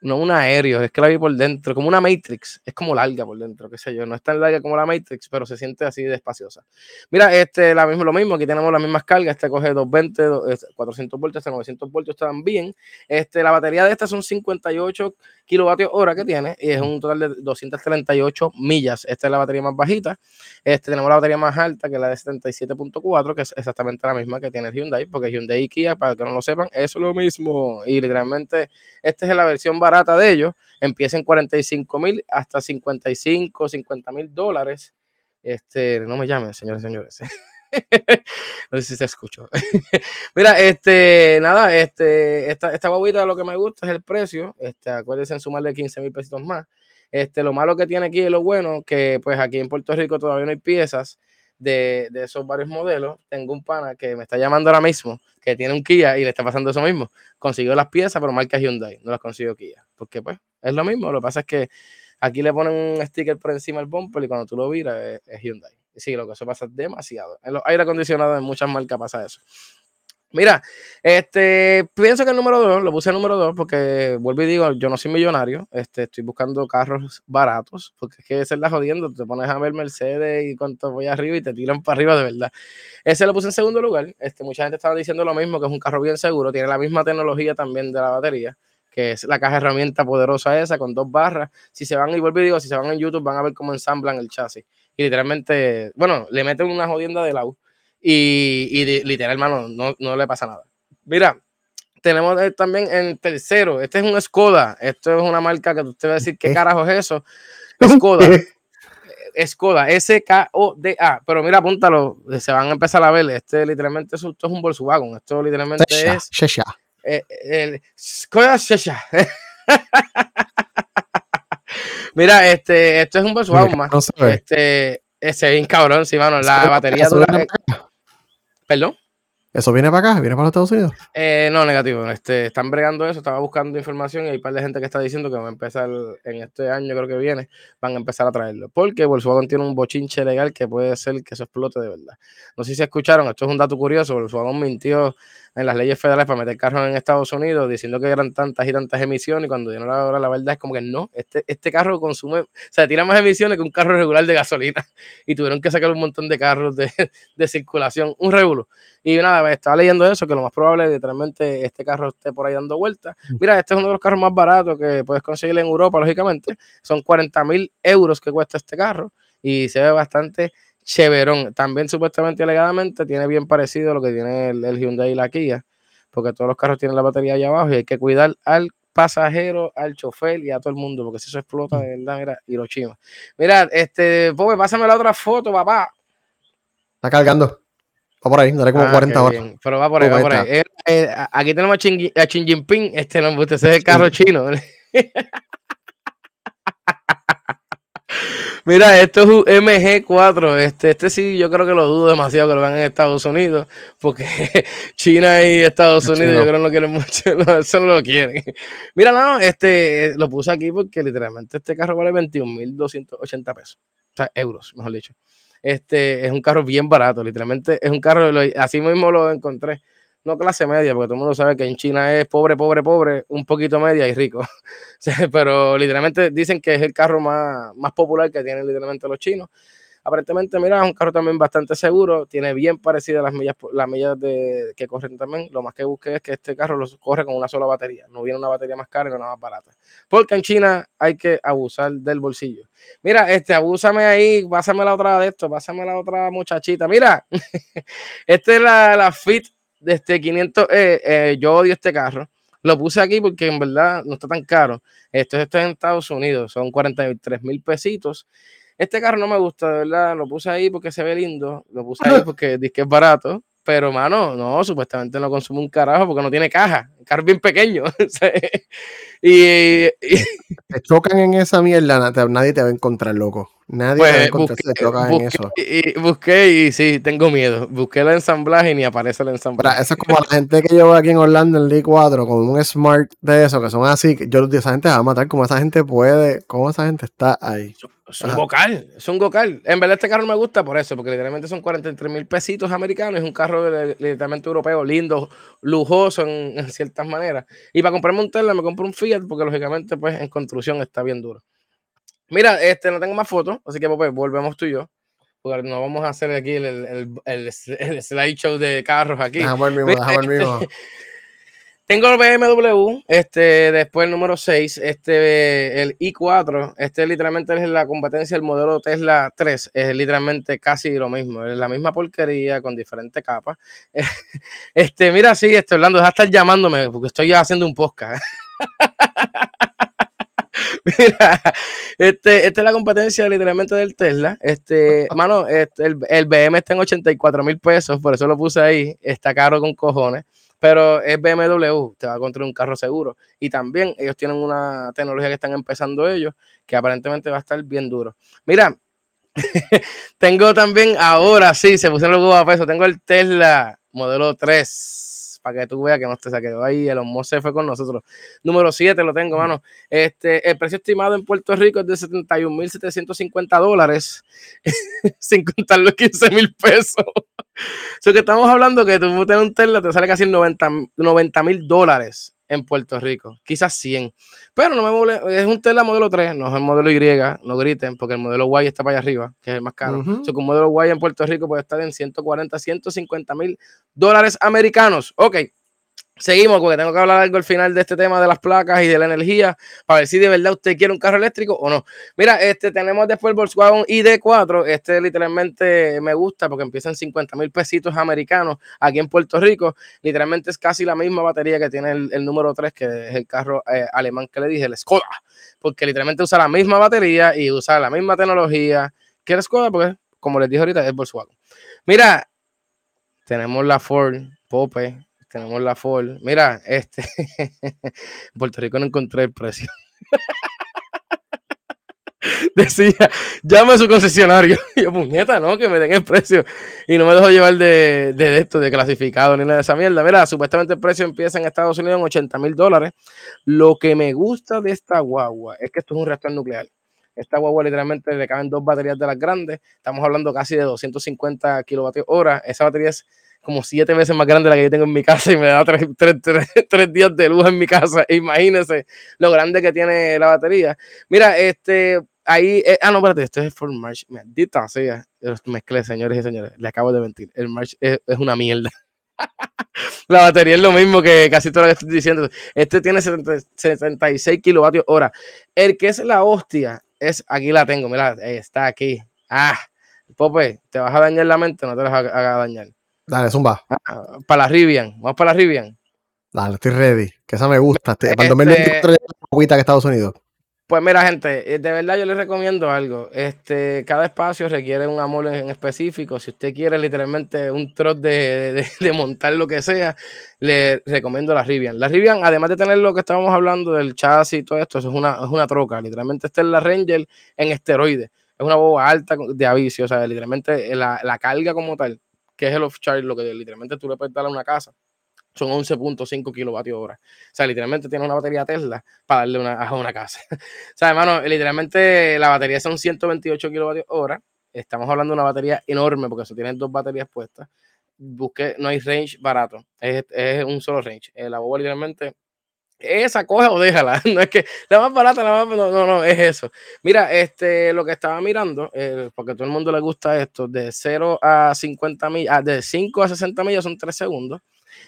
no un aéreo, es que la vi por dentro, como una Matrix, es como larga por dentro, qué sé yo, no es tan larga como la Matrix, pero se siente así despaciosa. Mira, este, la mismo, lo mismo, aquí tenemos las mismas cargas, este coge 220, 400 voltios, este 900 voltios también. Este, la batería de esta son 58 kilovatios hora que tiene y es un total de 238 millas. Esta es la batería más bajita. Este, tenemos la batería más alta que es la de 77.4, que es exactamente la misma que tiene el Hyundai, porque Hyundai y Kia, para que no lo sepan, es lo mismo. Y literalmente, esta es la versión barata de ellos. Empieza en 45 mil hasta 55, 50 mil dólares. Este, no me llamen, señores y señores. no sé si se escuchó. Mira, este, nada, este, esta, esta guaguita lo que me gusta es el precio. Este, acuérdense en sumarle 15 mil pesitos más. Este, lo malo que tiene aquí es lo bueno, que pues aquí en Puerto Rico todavía no hay piezas de, de, esos varios modelos. Tengo un pana que me está llamando ahora mismo, que tiene un Kia y le está pasando eso mismo. Consiguió las piezas, pero marca Hyundai, no las consiguió Kia. Porque pues es lo mismo, lo que pasa es que aquí le ponen un sticker por encima del bumper y cuando tú lo miras es, es Hyundai. Sí, lo que eso pasa demasiado. En los aire acondicionados en muchas marcas pasa eso. Mira, este, pienso que el número dos, lo puse el número dos porque vuelvo y digo, yo no soy millonario, este, estoy buscando carros baratos, porque es que es la jodiendo, te pones a ver Mercedes y cuánto voy arriba y te tiran para arriba de verdad. Ese lo puse en segundo lugar, este, mucha gente estaba diciendo lo mismo, que es un carro bien seguro, tiene la misma tecnología también de la batería, que es la caja herramienta poderosa esa con dos barras. Si se van, y vuelvo y digo, si se van en YouTube van a ver cómo ensamblan el chasis. Y literalmente, bueno, le meten una jodienda de lado y, y literal, hermano, no, no le pasa nada. Mira, tenemos también en tercero, este es un Skoda, esto es una marca que usted va a decir, ¿qué carajo es eso? Skoda. Skoda, S-K-O-D-A. Pero mira, apúntalo, se van a empezar a ver. Este literalmente esto es un Volkswagen. Esto literalmente Shesha, es. Shesha. Eh, el Skoda Shesha. mira, este, esto es un Volkswagen más. No se ve. Este, ese bien cabrón, sí, mano. La batería dura. Perdón. ¿Eso viene para acá? ¿Viene para los Estados Unidos? Eh, no, negativo. Este, están bregando eso, estaba buscando información y hay un par de gente que está diciendo que va a empezar en este año, creo que viene, van a empezar a traerlo. Porque Volkswagen tiene un bochinche legal que puede ser que eso explote de verdad. No sé si escucharon, esto es un dato curioso, Volkswagen mintió en las leyes federales para meter carros en Estados Unidos diciendo que eran tantas y tantas emisiones y cuando dieron la hora la verdad es como que no, este, este carro consume, o sea, tira más emisiones que un carro regular de gasolina y tuvieron que sacar un montón de carros de, de circulación, un regulo. Y nada, estaba leyendo eso, que lo más probable es literalmente este carro esté por ahí dando vueltas. Mira, este es uno de los carros más baratos que puedes conseguir en Europa, lógicamente. Son 40 mil euros que cuesta este carro y se ve bastante chéverón. También supuestamente alegadamente tiene bien parecido a lo que tiene el, el Hyundai y la Kia, porque todos los carros tienen la batería allá abajo y hay que cuidar al pasajero, al chofer y a todo el mundo, porque si eso explota de verdad, mira, Hiroshima. Mira, este, Pobre, pásame la otra foto, papá. Está cargando. Va por ahí, daré como Ah, 40 qué horas. bien. Pero va por ahí, Oh, va por ahí. Eh, eh, aquí tenemos a Xi, a Jinping, este no, usted ese es el carro chino. Mira, esto es un MG4. Este, este sí, yo creo que lo dudo demasiado que lo vean en Estados Unidos, porque China y Estados. Unidos yo creo que no quieren mucho, no, eso no lo quieren. Mira, no, este lo puse aquí porque literalmente este carro vale 21.280 pesos, o sea, euros, mejor dicho. Este es un carro bien barato, literalmente es un carro, lo- así mismo lo encontré. No clase media, porque todo el mundo sabe que en China es pobre, pobre, pobre, un poquito media y rico. Pero literalmente dicen que es el carro más, más popular que tienen literalmente los chinos. Aparentemente, mira, es un carro también bastante seguro, tiene bien parecidas las millas, las millas de, que corren también. Lo más que busqué es que este carro lo corre con una sola batería, no viene una batería más cara ni una más barata. Porque en China hay que abusar del bolsillo. Mira, este, abúsame ahí, pásame la otra de esto, pásame la otra muchachita. Mira, esta es la, la Fit de este 500, eh, eh, yo odio este carro. Lo puse aquí porque en verdad no está tan caro. Esto, esto es en Estados Unidos, son 43 mil pesitos. Este carro no me gusta, de verdad. Lo puse ahí porque se ve lindo. Lo puse ahí porque dice que es barato. Pero, mano, no, supuestamente no consume un carajo porque no tiene caja. El carro es bien pequeño. y, y- Te chocan en esa mierda, nadie te va a encontrar, loco. Nadie pues te chocan en eso. busqué, y, busqué y sí, tengo miedo. Busqué el ensamblaje y ni aparece el Pero ensamblaje. eso es como la gente que yo veo aquí en Orlando en D4 con un Smart de eso, que son así. que Yo esa gente va a matar, como esa gente puede, cómo esa gente está ahí. Es un vocal, es un vocal. En verdad este carro me gusta por eso, porque literalmente son 43 mil pesitos americanos. Es un carro literalmente europeo, lindo, lujoso en, en ciertas maneras. Y para comprarme un Tesla me compro un Fiat, porque lógicamente pues en construcción está bien duro. Mira, este no tengo más fotos, así que pues volvemos tú y yo. Porque no vamos a hacer aquí el, el, el, el- slideshow de carros aquí. Mismo, mismo. Tengo el BMW, este, después el número 6, este, el i4, este literalmente es la competencia del modelo Tesla 3, es literalmente casi lo mismo, es la misma porquería con diferentes capas. Este, mira, sí, estoy hablando, deja estar llamándome porque estoy haciendo un podcast. Mira, este, esta es la competencia literalmente del Tesla. Este, mano, este, el, el BM está en 84 mil pesos, por eso lo puse ahí. Está caro con cojones pero es BMW, te va a construir un carro seguro. Y también ellos tienen una tecnología que están empezando ellos, que aparentemente va a estar bien duro. Mira, tengo también ahora, sí, se pusieron los a peso, tengo el Tesla modelo 3 para que tú veas que no te saqué ahí, el Musk fue con nosotros. Número 7 lo tengo, mano. Este, el precio estimado en Puerto Rico es de 71.750 dólares, sin contar los 15 mil pesos. so que estamos hablando que tú tener un Tesla te sale casi 90 mil dólares en Puerto Rico, quizás 100. Pero no me molesta, es un Tesla modelo 3, no es el modelo Y, no griten, porque el modelo Y está para allá arriba, que es el más caro. Uh un modelo Y en Puerto Rico puede estar en 140, 150 mil dólares americanos. Ok, Seguimos porque tengo que hablar algo al final de este tema de las placas y de la energía para ver si de verdad usted quiere un carro eléctrico o no. Mira, este tenemos después el Volkswagen ID4. Este literalmente me gusta porque empieza en 50 mil pesitos americanos aquí en Puerto Rico. Literalmente es casi la misma batería que tiene el, número 3, que es el carro eh, alemán que le dije, el Skoda. Porque literalmente usa la misma batería y usa la misma tecnología que el Skoda, porque como les dije ahorita, es Volkswagen. Mira, tenemos la Ford Pope tenemos la Ford. Mira, este, en Puerto Rico no encontré el precio. Decía, llame a su concesionario. Yo, puñeta, no, que me den el precio. Y no me dejo llevar de, de, esto, de clasificado, ni nada de esa mierda. Mira, supuestamente el precio empieza en Estados Unidos en 80 mil dólares. Lo que me gusta de esta guagua es que esto es un reactor nuclear. Esta guagua literalmente le caben dos baterías de las grandes. Estamos hablando casi de 250 kilovatios hora. Esa batería es como siete veces más grande de la que yo tengo en mi casa y me da tres, días de luz en mi casa. Imagínense lo grande que tiene la batería. Mira, este, ahí, eh, ah, no, espérate, esto es Ford March. Maldita sea, mezclé, señores y señores, le acabo de mentir. El March es, una mierda. la batería es lo mismo que casi todo lo que estoy diciendo. Este tiene 76 kilovatios hora. El que es la hostia es, aquí la tengo, mira, está aquí. Ah, Pope, te vas a dañar la mente, no te vas a dañar. Dale, zumba. Ah, para la Rivian. Vamos para la Rivian. Dale, estoy ready. Que esa me gusta. Este, para el 2023 este agüita que Estados Unidos. Pues mira, gente, eh, de verdad yo les recomiendo algo. Este, cada espacio requiere un amor en específico. Si usted quiere literalmente un trot de, de, montar lo que sea, le recomiendo la Rivian. La Rivian, además de tener lo que estábamos hablando del chasis y todo esto, es una, es una troca. Literalmente esta es la Ranger en esteroides. Es una boba alta de aviso. O sea, literalmente la, la carga como tal que es el off-charge, lo que literalmente tú le puedes dar a una casa, son 11.5 kilovatios hora. O sea, literalmente tiene una batería Tesla para darle una, a una casa. o sea, hermano, literalmente la batería son 128 kilovatios hora. Estamos hablando de una batería enorme porque eso tienen dos baterías puestas. Busqué, no hay range barato, es, es un solo range. Eh, la boba literalmente esa coge o déjala. No es que la más barata, la más. No, no, no, es eso. Mira, este, lo que estaba mirando, eh, porque a todo el mundo le gusta esto, de 0 a 50 millas, ah, de 5 a 60 millas son 3 segundos.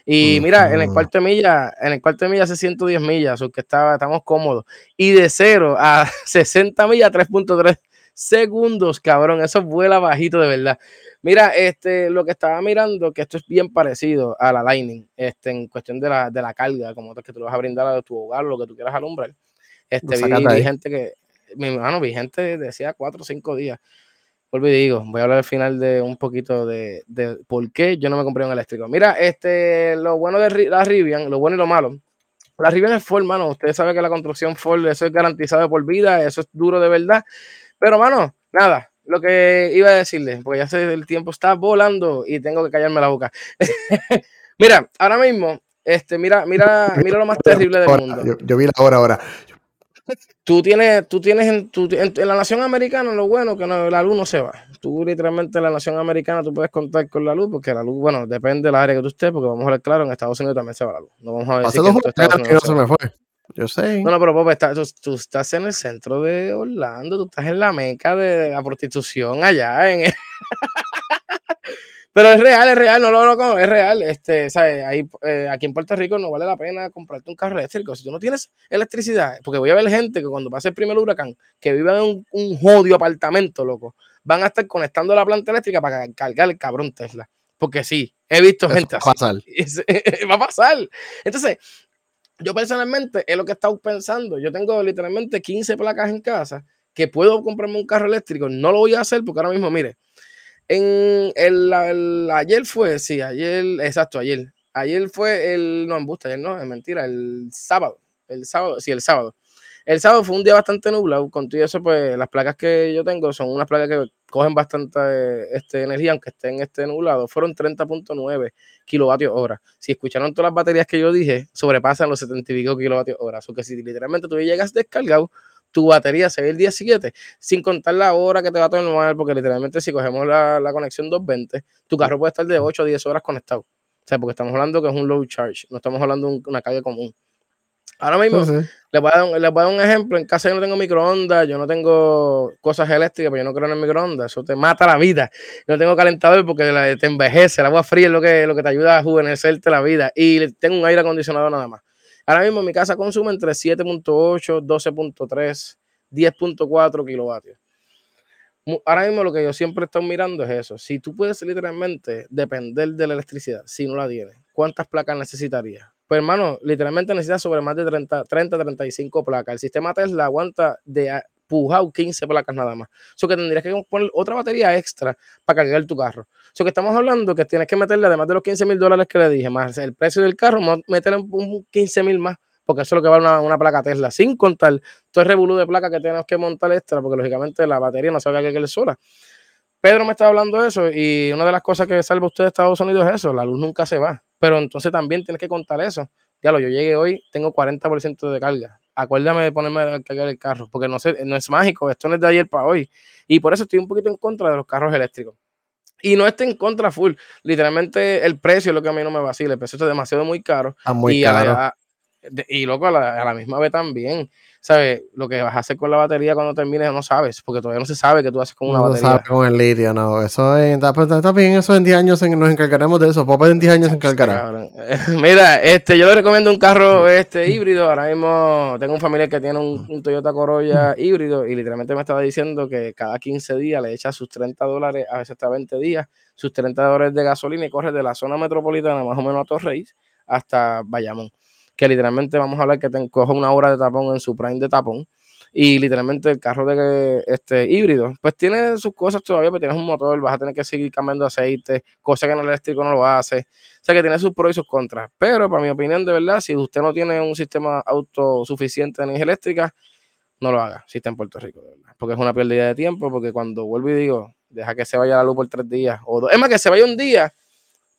Y mira, en el cuarto de milla, en el cuarto de milla hace 110 millas, o que estaba, estamos cómodos. Y de 0 a 60 millas, 3.3 segundos, cabrón. Eso vuela bajito de verdad. Mira, este, lo que estaba mirando, que esto es bien parecido a la Lightning, este, en cuestión de la, de la carga, como que tú vas a brindar a tu hogar, lo que tú quieras alumbrar. Este, vi, gente que, mi hermano, vi gente decía cuatro o cinco días. Vuelvo y digo, voy a hablar al final de un poquito de, de, por qué yo no me compré un eléctrico. Mira, este, lo bueno de la Rivian, lo bueno y lo malo. La Rivian es Ford, mano. Ustedes saben que la construcción Ford, eso es garantizado por vida, eso es duro de verdad. Pero, mano, nada, lo que iba a decirle, porque ya sé, el tiempo está volando y tengo que callarme la boca. mira, ahora mismo, este, mira, mira, mira lo más terrible del mundo. Yo, vi la hora ahora. Tú tienes, tú tienes en, en, la nación americana lo bueno que la luz no se va. Tú literalmente en la nación americana tú puedes contar con la luz porque la luz, bueno, depende del área que tú estés, porque vamos a ver claro, en Estados Unidos también se va la luz. No vamos a decir que, que no se me fue. Yo sé. No, no, pero tú, estás en el centro de Orlando, tú estás en la meca de la prostitución allá. En Pero es real, es real, no lo loco, es real. Este, ¿sabes? Ahí, eh, aquí en Puerto Rico no vale la pena comprarte un carro eléctrico. Si tú no tienes electricidad, porque voy a ver gente que cuando pase el primer huracán, que vive en un, un jodido apartamento, loco, van a estar conectando la planta eléctrica para cargar el cabrón Tesla. Porque sí, he visto Eso gente va a así. pasar. va a pasar. Entonces, yo personalmente es lo que he estado pensando. Yo tengo literalmente 15 placas en casa que puedo comprarme un carro eléctrico. No lo voy a hacer porque ahora mismo, mire, en el, ayer fue, sí, ayer, exacto, ayer. Ayer fue el, no, embuste, ayer no, es mentira, el sábado. El sábado, sí, el sábado. El sábado fue un día bastante nublado. Con todo eso, pues las placas que yo tengo son unas placas que cogen bastante este, energía, aunque estén este nublado. Fueron 30.9 kilovatios hora. Si escucharon todas las baterías que yo dije, sobrepasan los 70 y pico kilovatios hora. O que si literalmente tú llegas descargado, tu batería se ve el día siguiente, sin contar la hora que te va a tomar, porque literalmente si cogemos la, la conexión 220, tu carro puede estar de 8 a 10 horas conectado. O sea, porque estamos hablando que es un low charge, no estamos hablando de un- una carga común. Ahora mismo, Sí, sí. les voy, a dar, un- les voy a dar un ejemplo. En casa yo no tengo microondas, yo no tengo cosas eléctricas, pero yo no creo en el microondas. Eso te mata la vida. Yo no tengo calentador porque la- te envejece. El agua fría es lo que, lo que te ayuda a juvenecerte la vida. Y tengo un aire acondicionado nada más. Ahora mismo mi casa consume entre 7.8, 12.3, 10.4 kilovatios. Ahora mismo lo que yo siempre estoy mirando es eso. Si tú puedes literalmente depender de la electricidad, si no la tienes, ¿cuántas placas necesitarías? Pues hermano, literalmente necesitas sobre más de 30, 30 35 placas. El sistema Tesla aguanta de a- pujado 15 placas nada más. Eso que tendrías que poner otra batería extra para cargar tu carro. Eso que estamos hablando que tienes que meterle, además de los 15 mil dólares que le dije, más el precio del carro, meterle un, un 15 mil más, porque eso es lo que vale una, una placa Tesla, sin contar todo el revolú de placa que tenemos que montar extra, porque lógicamente la batería no se va a cargar sola. Pedro me estaba hablando de eso y una de las cosas que salva usted de Estados Unidos es eso, la luz nunca se va. Pero entonces también tienes que contar eso. Ya lo, yo llegué hoy, tengo 40% de carga. Acuérdame de ponerme a cargar el carro, porque no, sé, no es mágico, esto no es de ayer para hoy. Y por eso estoy un poquito en contra de los carros eléctricos. Y no estoy en contra full. Literalmente el precio es lo que a mí no me vacila. El precio está demasiado muy caro. Está muy y, a la- caro. a- y loco, a la, a la misma vez también. ¿Sabes? Lo que vas a hacer con la batería cuando termines no sabes, porque todavía no se sabe qué tú haces con una No batería. sabe con el litio, no. Eso es, está, pues, está bien, eso en 10 años nos encargaremos de eso. Papá en 10 años se encargará. Mira, este, yo le recomiendo un carro este, híbrido. Ahora mismo tengo un familiar que tiene un, un Toyota Corolla híbrido y literalmente me estaba diciendo que cada 15 días le echa sus 30 dólares, a veces hasta 20 días, sus 30 dólares de gasolina y corre de la zona metropolitana más o menos a Torreyes hasta Bayamón. Que literalmente vamos a hablar que te coge una hora de tapón en su prime de tapón. Y literalmente el carro de este híbrido, pues tiene sus cosas todavía, pero tienes un motor, vas a tener que seguir cambiando aceite, cosa que en el eléctrico no lo hace. O sea que tiene sus pros y sus contras. Pero para mi opinión, de verdad, si usted no tiene un sistema autosuficiente de energía eléctrica, no lo haga si está en Puerto Rico. Porque es una pérdida de tiempo, porque cuando vuelvo y digo, deja que se vaya la luz por tres días o dos. Es más, que se vaya un día,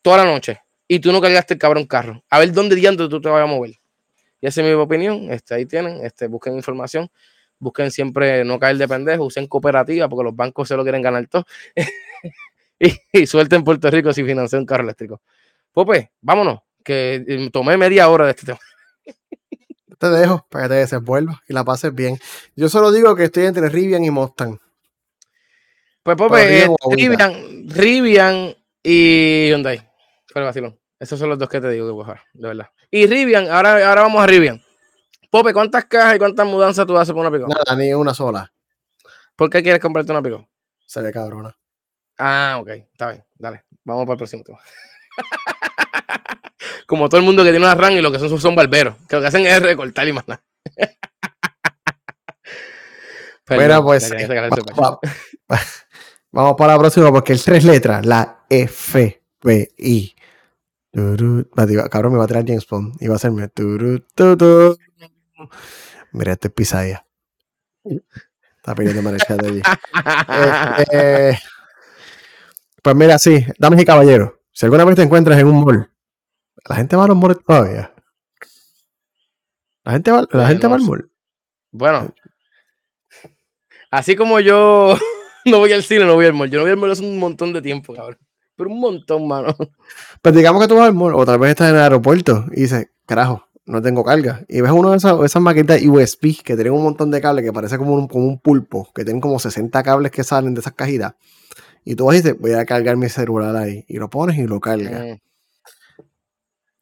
toda la noche, y tú no cargaste el cabrón carro. A ver dónde diantre tú te vas a mover. Y esa es mi opinión. Este, ahí tienen, este, busquen información. Busquen siempre no caer de pendejo, usen cooperativa porque los bancos se lo quieren ganar todo. y, y suelten en Puerto Rico si financian un carro eléctrico. Pope, vámonos, que eh, tomé media hora de este tema. Te dejo para que te desenvuelvas y la pases bien. Yo solo digo que estoy entre Rivian y Mustang. Pues Pope, Rivian eh. Rivian, Rivian y Hyundai. Pero vacilón. Esos son los dos que te digo que bajar, de verdad. Y Rivian, ahora, ahora vamos a Rivian. Pope, ¿cuántas cajas y cuántas mudanzas tú haces por una pico? Nada, ni una sola. ¿Por qué quieres comprarte una pico? Se ve cabrona. Ah, ok, está bien, dale. Vamos para el próximo tema. Como todo el mundo que tiene una RAM y lo que son son barberos, que lo que hacen es recortar y. Perdón, Mira, pues. tenía que sacar va- ese pecho. va- Vamos para la próxima porque el tres letras, la FBI. Cabrón, me va a traer James Bond y va a hacerme. Mira, este es Pisaya. Está pidiendo de allí. Este, pues mira, sí, damas y caballeros, si alguna vez te encuentras en un mall, la gente va a los malls todavía. La gente va, la gente va al mall. Bueno, así como yo no voy al cine, no voy al mall. Yo no voy al mall hace un montón de tiempo, cabrón. Pero un montón, mano. Pues digamos que tú vas al mall, o tal vez estás en el aeropuerto y dices, carajo, no tengo carga. Y ves uno de esas, esas maquetas USB que tienen un montón de cables que parece como un, como un pulpo, que tienen como 60 cables que salen de esas cajitas. Y tú vas y dices, voy a cargar mi celular ahí. Y lo pones y lo cargas. Mm.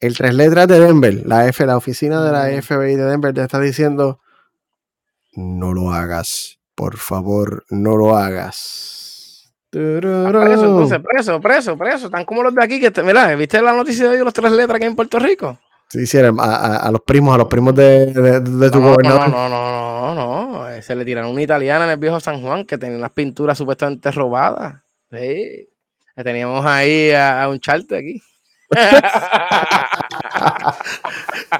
El tres letras de Denver, la F, la oficina de la Mm. FBI de Denver te está diciendo, no lo hagas. Por favor, no lo hagas. Preso, entonces, preso, preso, preso. Están como los de aquí que, te, mira, ¿viste la noticia de hoy, los tres letras que hay en Puerto Rico? Sí, sí, a, a- a los primos, a los primos de, de- de tu No, no, gobernador. no, no, no, no, no. Eh, Se le tiraron una italiana en el viejo San Juan que tenía unas pinturas supuestamente robadas. Sí. Le Teníamos ahí a, a un charte aquí.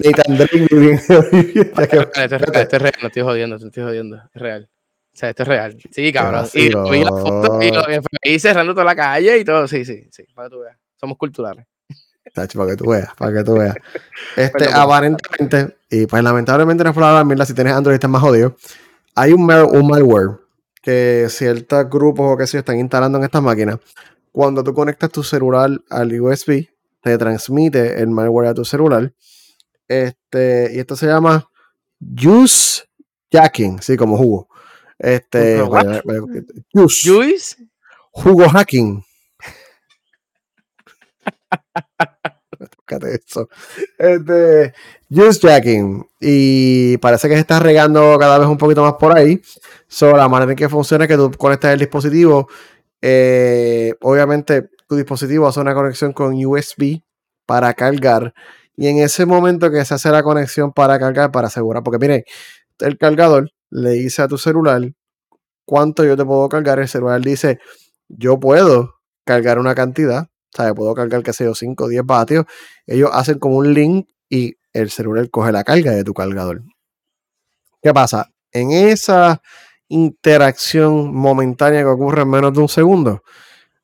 Nathan Drake viviendo- ya que- esto, es real, esto es real, no estoy jodiendo, no estoy jodiendo. Es real. O sea, esto es real. Sí, cabrón. Y vacilón. vi la foto y lo FBI cerrando toda la calle y todo. Sí, sí, sí. Para que tú veas. Somos culturales. Tacho, para que tú veas, para que tú veas. Este, Perdón. aparentemente, y pues lamentablemente no es por mira, si tienes Android estás más jodido. Hay un, mal- un malware que ciertos grupos o que se están instalando en estas máquinas. Cuando tú conectas tu celular al USB, te transmite el malware a tu celular. Este, y esto se llama Juice Jacking, sí, como jugo. Este, ¿What? vaya- vaya- juice, Juice. jugo hacking. Eso. Este, juice jacking. Y parece que se está regando cada vez un poquito más por ahí. So, la manera en que funciona es que tú conectas el dispositivo. eh, obviamente, tu dispositivo hace una conexión con USB para cargar. Y en ese momento que se hace la conexión para cargar, para asegurar, porque mire, el cargador le dice a tu celular cuánto yo te puedo cargar. El celular dice, yo puedo cargar una cantidad. O sea, puedo cargar, qué sé yo, 5 o 10 vatios. Ellos hacen como un link y el celular coge la carga de tu cargador. ¿Qué pasa? En esa interacción momentánea que ocurre en menos de un segundo,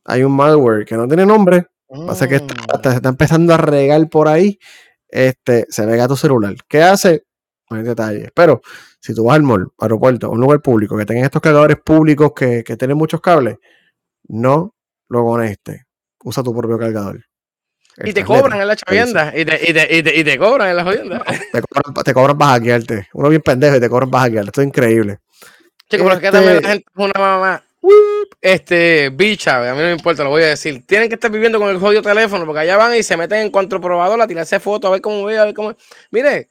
hay un malware que no tiene nombre. Pasa que está, Mm. está- está empezando a regar por ahí. Este, se pega a tu celular. ¿Qué hace? No hay detalles. Pero si tú vas al mall, aeropuerto, un lugar público que tenga estos cargadores públicos que, que tienen muchos cables, no lo conectes. Usa tu propio cargador. Y te cobran en la chavienda. Y te, y, te, y, te, y te cobran en la jodienda. Te cobran, te cobran para hackearte. Uno bien pendejo y te cobran para hackearte. Esto es increíble. Chicos, pero es que Este- también la gente es una mamá. Este, bicha, a mí no me importa, lo voy a decir. Tienen que estar viviendo con el jodido teléfono, porque allá van y se meten en cuanto probador a tirarse fotos, a ver cómo ve, a ver cómo. Mire,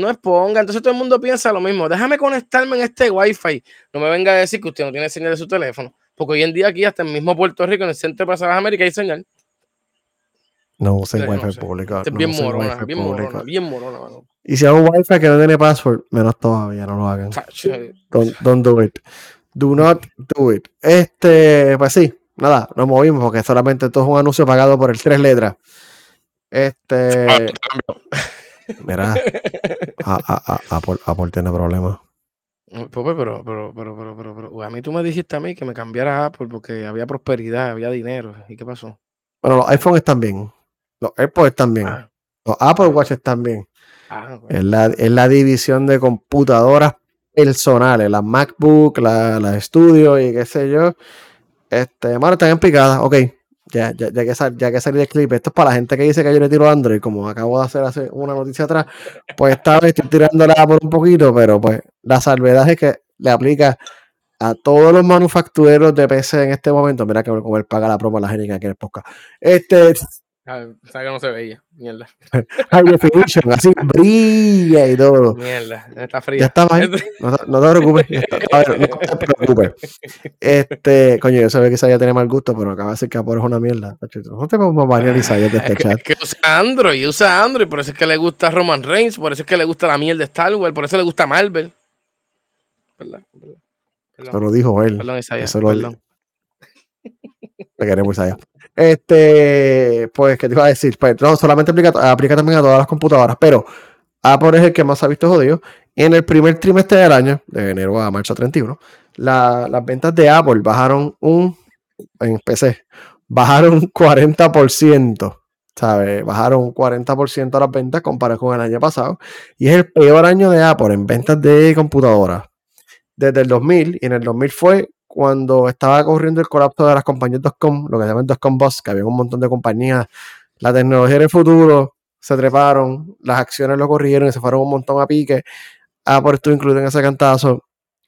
no exponga. Entonces todo el mundo piensa lo mismo. Déjame conectarme en este wifi. No me venga a decir que usted no tiene señal de su teléfono. Porque hoy en día aquí, hasta en mismo Puerto Rico, en el centro de las Américas, hay señal. No usen no wifi sé. Este es no bien morona, bien morona, bien morona, mano. Y si un wifi que no tiene password, menos todavía, no lo hagan. Chacho, Don't, don't do it. Do not do it. Este, pues sí, nada, nos movimos porque solamente esto es un anuncio pagado por el tres letras. Este, mira, Apple, tiene problemas. Pope, pero, pero, pero, pero, pero, pero, a mí tú me dijiste a mí que me cambiara Apple porque había prosperidad, había dinero. ¿Y qué pasó? Bueno, los iPhones están bien. Los AirPods están bien. Ah, Los Apple Watch están bien. ah. Es la, es la división de computadoras personales, las MacBook, las la Studio y qué sé yo. Este, mano, están en picada. Ok, ya, ya, ya, que sal- ya que salí del clip. Esto es para la gente que dice que yo le tiro Android, como acabo de hacer hace una noticia atrás. Pues esta vez estoy tirándola por un poquito, pero pues la salvedad es que le aplica a todos los manufactureros de PC en este momento. Mira que como él paga la promo a la gente aquí en el podcast. Este, Ah, sabe que no se veía. Mierda. high definition, así brilla y todo. Mierda. Está Ya fría. ahí. No, te- no te preocupes. ya está, no te preocupes. Este, coño, yo sabía que Isaiah tenía mal gusto, pero acaba de decir que Apple es una mierda. No te a banear Isaiah de este chat. es que usa Android, usa Android, por eso es que le gusta Roman Reigns, por eso es que le gusta la miel de Star Wars, por eso le gusta Marvel. ¿Verdad? ¿Verdad? Eso lo dijo él. perdón, Isaiah, Eso lo perdón. Te queremos, Isaiah. Este, pues, ¿qué te iba a decir? Pues, no, solamente aplica, aplica también a todas las computadoras, pero Apple es el que más se ha visto jodido. En el primer trimestre del año, de enero a marzo 31, la- las ventas de Apple bajaron un, en PC, bajaron un 40%, ¿sabes? Bajaron un 40% las ventas comparado con el año pasado. Y es el peor año de Apple en ventas de computadoras. Desde el 2000, y en el 2000 fue cuando estaba corriendo el colapso de las compañías .com, lo que se llaman .com bust, que había un montón de compañías, la tecnología del futuro, se treparon, las acciones lo corrieron y se fueron un montón a pique. Apple estuvo incluido en ese cantazo.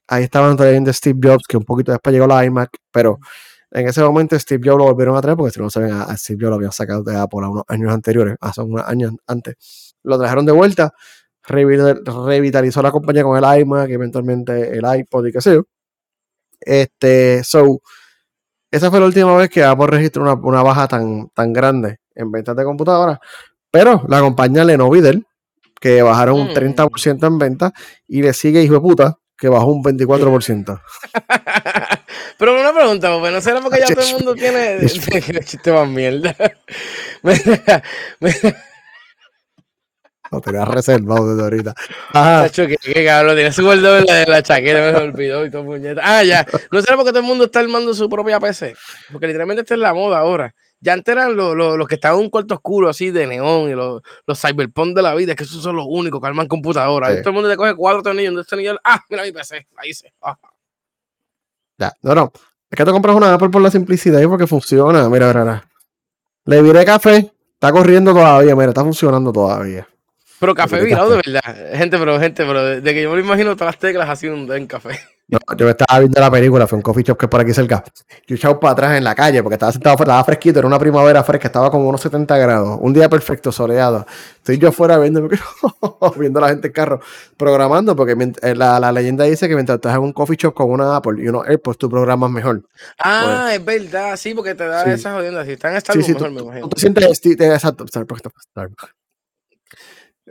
Ahí estaban trayendo Steve Jobs, que un poquito después llegó la iMac, pero En ese momento Steve Jobs lo volvieron a traer, porque si no saben, a, Steve Jobs lo habían sacado de Apple a unos años anteriores, hace unos años antes. Lo trajeron de vuelta, revitalizó la compañía con el iMac, eventualmente el iPod y qué sé yo. Este, so, esa fue la última vez que Apple registró una, baja tan, tan grande en ventas de computadoras. Pero la compañía Lenovo que bajaron un 30% mm. en ventas, y le sigue, hijo de puta, que bajó un 24%. Pero una pregunta, ¿no será porque ya todo el mundo tiene chiste más mierda? Lo tenía reservado desde ahorita. Ajá. que, que cabrón, tiene su gordo de la, chaqueta, me olvidó y todo puñeta. Ah, ya. ¿No será porque todo el mundo está armando su propia PC? Porque literalmente esta es la moda ahora. Ya antes eran los, que estaban en un cuarto oscuro así de neón y los, los cyberpunk de la vida, que esos son los únicos que arman computadoras. Todo el mundo te coge cuatro tornillos, un tornillo, ah, mira mi PC, ahí hice. Ya, no, no. Es que te compras una Apple por la simplicidad y porque funciona. Mira, mira, mira. Le viré café, está corriendo todavía, mira, está funcionando todavía. Pero café virado de verdad. Gente, pero gente, pero de, que yo me lo imagino todas las teclas así en café. No, yo estaba viendo la película, fue un coffee shop que es por aquí cerca. Yo echado para atrás en la calle porque estaba sentado estaba fresquito, era una primavera fresca, estaba como unos 70 grados. Un día perfecto, soleado. Estoy yo afuera viendo, viendo a la gente en carro, programando, porque eh, la, la, leyenda dice que mientras estás en un coffee shop con una Apple y unos AirPods, tú programas mejor. Ah, pues es verdad, sí, porque te da esas jodiendas. Si están en Starbucks, sí, sí, mejor, tú, me imagino. Tú te sientes, exacto, Starbucks, Starbucks.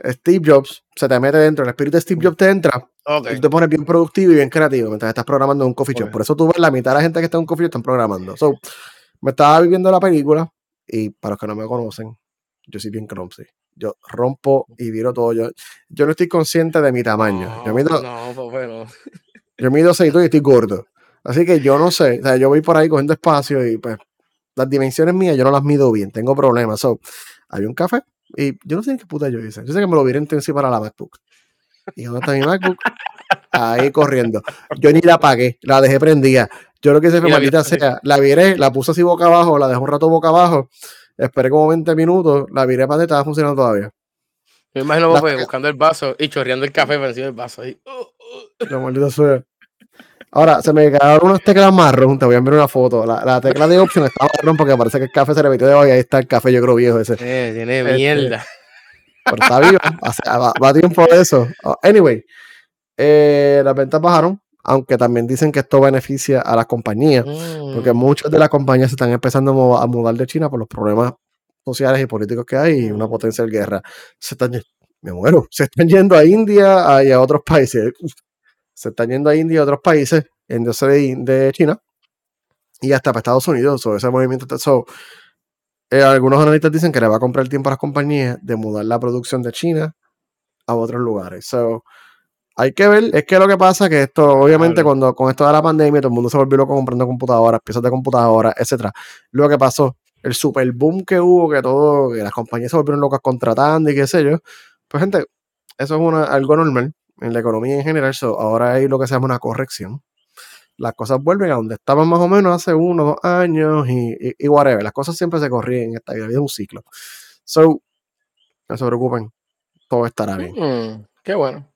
Steve Jobs se te mete dentro, el espíritu de Steve Jobs te entra y te pones bien productivo y bien creativo mientras estás programando en un coffee shop. Por eso tú ves la mitad de la gente que está en un coffee shop están programando. So, me estaba viviendo la película y para los que no me conocen, yo soy bien clumsy. Yo rompo y viro todo. Yo, yo no estoy consciente de mi tamaño. yo mido, no, pues bueno. Yo mido 6 y estoy gordo. Así que yo no sé. O sea, yo voy por ahí cogiendo espacio y pues las dimensiones mías yo no las mido bien. Tengo problemas. So, hay un café y yo no sé qué puta yo hice. Yo sé que me lo vi encima para la MacBook. ¿Y dónde está mi MacBook? Ahí corriendo. Yo ni la apagué, la dejé prendida. Yo lo que hice fue, maldita sea, la viré, la puse así boca abajo, la dejé un rato boca abajo, esperé como 20 minutos, la viré para estaba funcionando todavía. Me imagino vos buscando el vaso y chorreando el café por encima del vaso. Ahí. La maldita sea. Ahora, se me quedaron unas teclas marrón. Te voy a enviar una foto. La, la tecla de opción está marrón porque parece que el café se le metió debajo y ahí está el café, yo creo viejo ese. Eh, tiene este, mierda. Pero está vivo. va, va, tiempo de eso. Oh, anyway, eh, las ventas bajaron, aunque también dicen que esto beneficia a las compañías, porque mm. muchas de las compañías se están empezando a mudar de China por los problemas sociales y políticos que hay y una potencial guerra. Se están, me muero, se están yendo a India y a otros países se están yendo a India y a otros países, en de, de China, y hasta para Estados Unidos. sobre ese movimiento. Eh, algunos analistas dicen que le va a comprar tiempo a las compañías de mudar la producción de China a otros lugares. So, hay que ver, es que lo que pasa es que esto, obviamente, cuando con esto de la pandemia, todo el mundo se volvió loco comprando computadoras, piezas de computadoras, etcétera. Lo que pasó, el super boom que hubo, que todo, que las compañías se volvieron locas contratando y qué sé yo. Pues, gente, eso es una, algo normal en la economía en general. ahora hay lo que se llama una corrección. Las cosas vuelven a donde estaban más o menos hace uno, dos años y, y, whatever. Las cosas siempre se corrigen en esta vida, es un ciclo. So, no se preocupen, todo estará bien. Mm, qué bueno.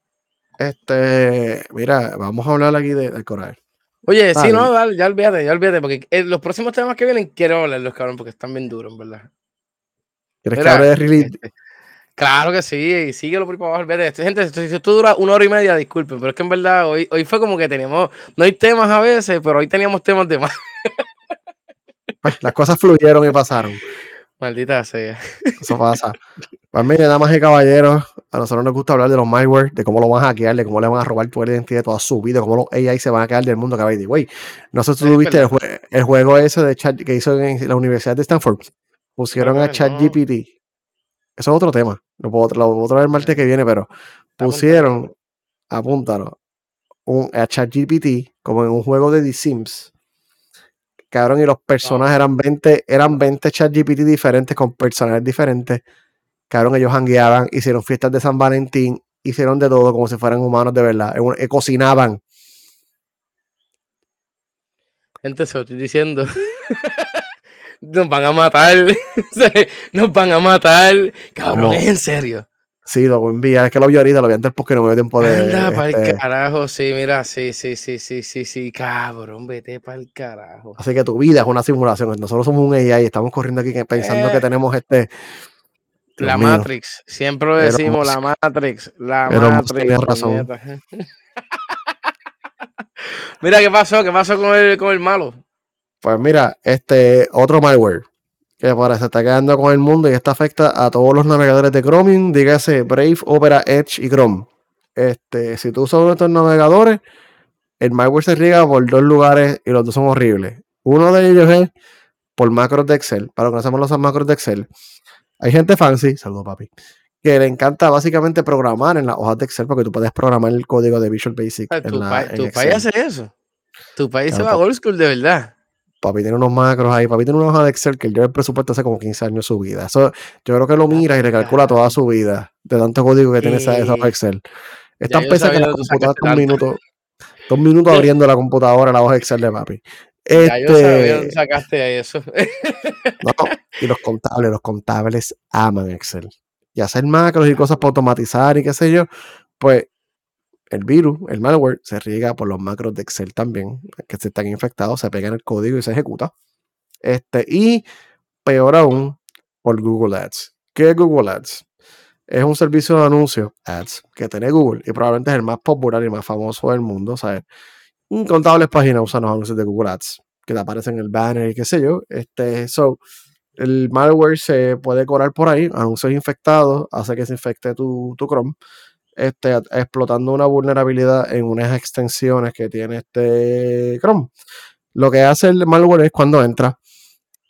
Este, mira, vamos a hablar aquí del coral. Oye, sí, no, ya olvídate, ya olvídate, porque eh, los próximos temas que vienen quiero hablarlos, cabrón, porque están bien duros, ¿verdad? ¿Quieres que hable de release? Este, Claro que sí, y síguelo por abajo. Este, gente, si esto, dura una hora y media, disculpen, pero es que en verdad hoy, hoy fue como que teníamos, no hay temas a veces, pero hoy teníamos temas de más. Pues, las cosas fluyeron y pasaron. Maldita sea. Eso pasa. Pues mire, damas y caballeros, a nosotros nos gusta hablar de los malware, de cómo lo van a hackear, de cómo le van a robar tu identidad toda su vida, cómo los AI se van a quedar del mundo que Güey, no sé si tú viste el, juego ese de chat que hizo en la Universidad de Stanford. Pusieron a ChatGPT eso es otro tema. Lo puedo, lo traer el martes que viene, pero pusieron, apúntalo, un, a ChatGPT como en un juego de The Sims. Cabrón, y los personajes eran 20, eran 20 ChatGPT diferentes con personajes diferentes. Cabrón, ellos hangueaban, hicieron fiestas de San Valentín, hicieron de todo como si fueran humanos de verdad. Eh, cocinaban. Gente, se lo estoy diciendo. nos van a matar, nos van a matar, cabrón, es en serio. Sí, lo voy a enviar. Es que lo vi ahorita, lo vi antes porque no me dio tiempo de. Anda para el este, carajo, sí, mira, sí, sí, sí, sí, sí, sí, cabrón, vete para el carajo. Así que tu vida es una simulación. Nosotros somos un AI y estamos corriendo aquí pensando que Eh. tenemos este. Dios La mío. Matrix, siempre lo decimos, la. Matrix, la Musk Matrix. razón. Mira, ¿qué pasó? ¿Qué pasó con el, con el malo? Pues mira, este otro malware que parece está quedando con el mundo y esto afecta a todos los navegadores de Chromium, dígase Brave, Opera, Edge y Chrome. Este, si tú usas uno de estos navegadores, el malware se riega por dos lugares y los dos son horribles. Uno de ellos es por macros de Excel. Para que no los macros de Excel, hay gente fancy, saludo papi, que le encanta básicamente programar en las hojas de Excel porque tú puedes programar el código de Visual Basic Ah, Tu, en, la, pa- en tu Excel. país hace eso. Tu país se va pa- old school de verdad. Papi tiene unos macros ahí, papi tiene una hoja de Excel que él lleva el presupuesto hace como 15 años su vida. Eso, yo creo que lo mira y le calcula toda su vida de tanto código que tiene esa, esa hoja de Excel. Es Ya tan yo pesa que la computadora está un sacaste minuto, está un minuto abriendo la computadora, la hoja de Excel de papi. Ya yo sabía Este, dónde sacaste eso. no, y los contables, los contables aman Excel. Y hacer macros y cosas para automatizar y qué sé yo, pues el virus, el malware, se riega por los macros de Excel también, que se están infectados, se pega en el código y se ejecuta. Este, y peor aún, por Google Ads. ¿Qué es Google Ads? Es un servicio de anuncios, ads, que tiene Google y probablemente es el más popular y más famoso del mundo. ¿sabes? Incontables páginas usan los anuncios de Google Ads, que te aparecen en el banner y qué sé yo. Este, so, el malware se puede colar por ahí, anuncios infectados, hace que se infecte tu, tu Chrome, este, explotando una vulnerabilidad en unas extensiones que tiene este Chrome. Lo que hace el malware es cuando entra,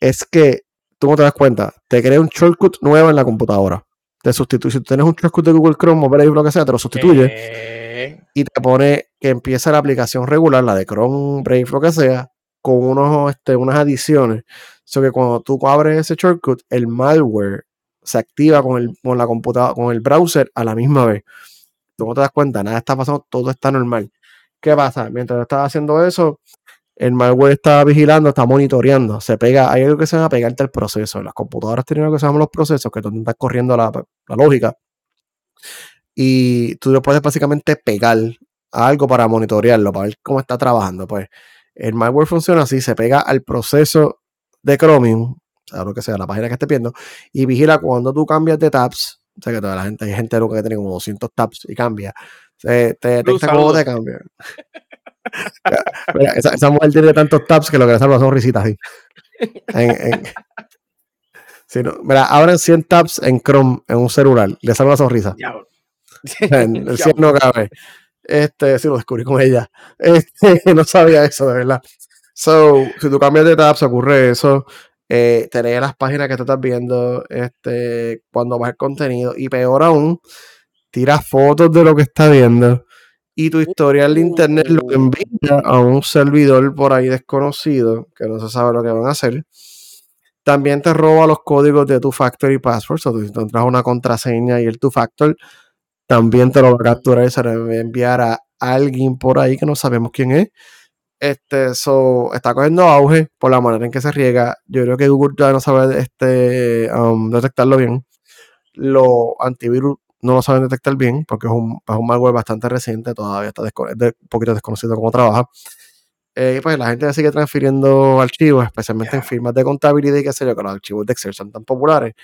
es que tú no te das cuenta, te crea un shortcut nuevo en la computadora. Te sustituye, si tú tienes un shortcut de Google Chrome o Brave, lo que sea, te lo sustituye Eh, y te pone que empieza la aplicación regular, la de Chrome, Brave, lo que sea, con unos, este, unas adiciones. So que cuando tú abres ese shortcut, el malware se activa con, el, con la computadora, con el browser a la misma vez. Tú no te das cuenta, nada está pasando, todo está normal. ¿Qué pasa? Mientras estás haciendo eso, el malware está vigilando, está monitoreando, se pega, hay algo que se llama pegarte al proceso. Las computadoras tienen algo que se llama los procesos, que es donde estás corriendo la, la lógica. Y tú le puedes básicamente pegar a algo para monitorearlo, para ver cómo está trabajando. Pues el malware funciona así, se pega al proceso de Chromium, o sea, lo que sea, la página que esté viendo, y vigila cuando tú cambias de tabs. O sea, que toda la gente, hay gente loca que tiene como 200 tabs y cambia. Se, te detecta cómo te cambia. Mira, esa, esa mujer tiene tantos tabs que lo que le salva son risitas así. En- en- Sí, no, mira, abren 100 tabs en Chrome en un celular, le sale una sonrisa. En el 100 no cabe. Este, sí, lo descubrí con ella. Este, no sabía eso, de verdad. So, si tú cambias de tabs, ocurre eso. Eh, te lee las páginas que tú estás viendo, este, cuando vas el contenido. Y peor aún, tiras fotos de lo que estás viendo. Y tu historial de internet lo envía a un servidor por ahí desconocido, que no se sabe lo que van a hacer. También te roba los códigos de tu factor y password. O sea, tú entras una contraseña y el tu factor también te lo va a capturar y se lo va a enviar a alguien por ahí que no sabemos quién es. Este, so, está cogiendo auge por la manera en que se riega. Yo creo que Google ya no sabe este, um, detectarlo bien. Los antivirus no lo saben detectar bien porque es un, es un malware bastante reciente, todavía está un poquito desconocido cómo trabaja. Eh, y pues la gente sigue transfiriendo archivos, especialmente en firmas de contabilidad y qué sé yo, que los archivos de Excel son tan populares.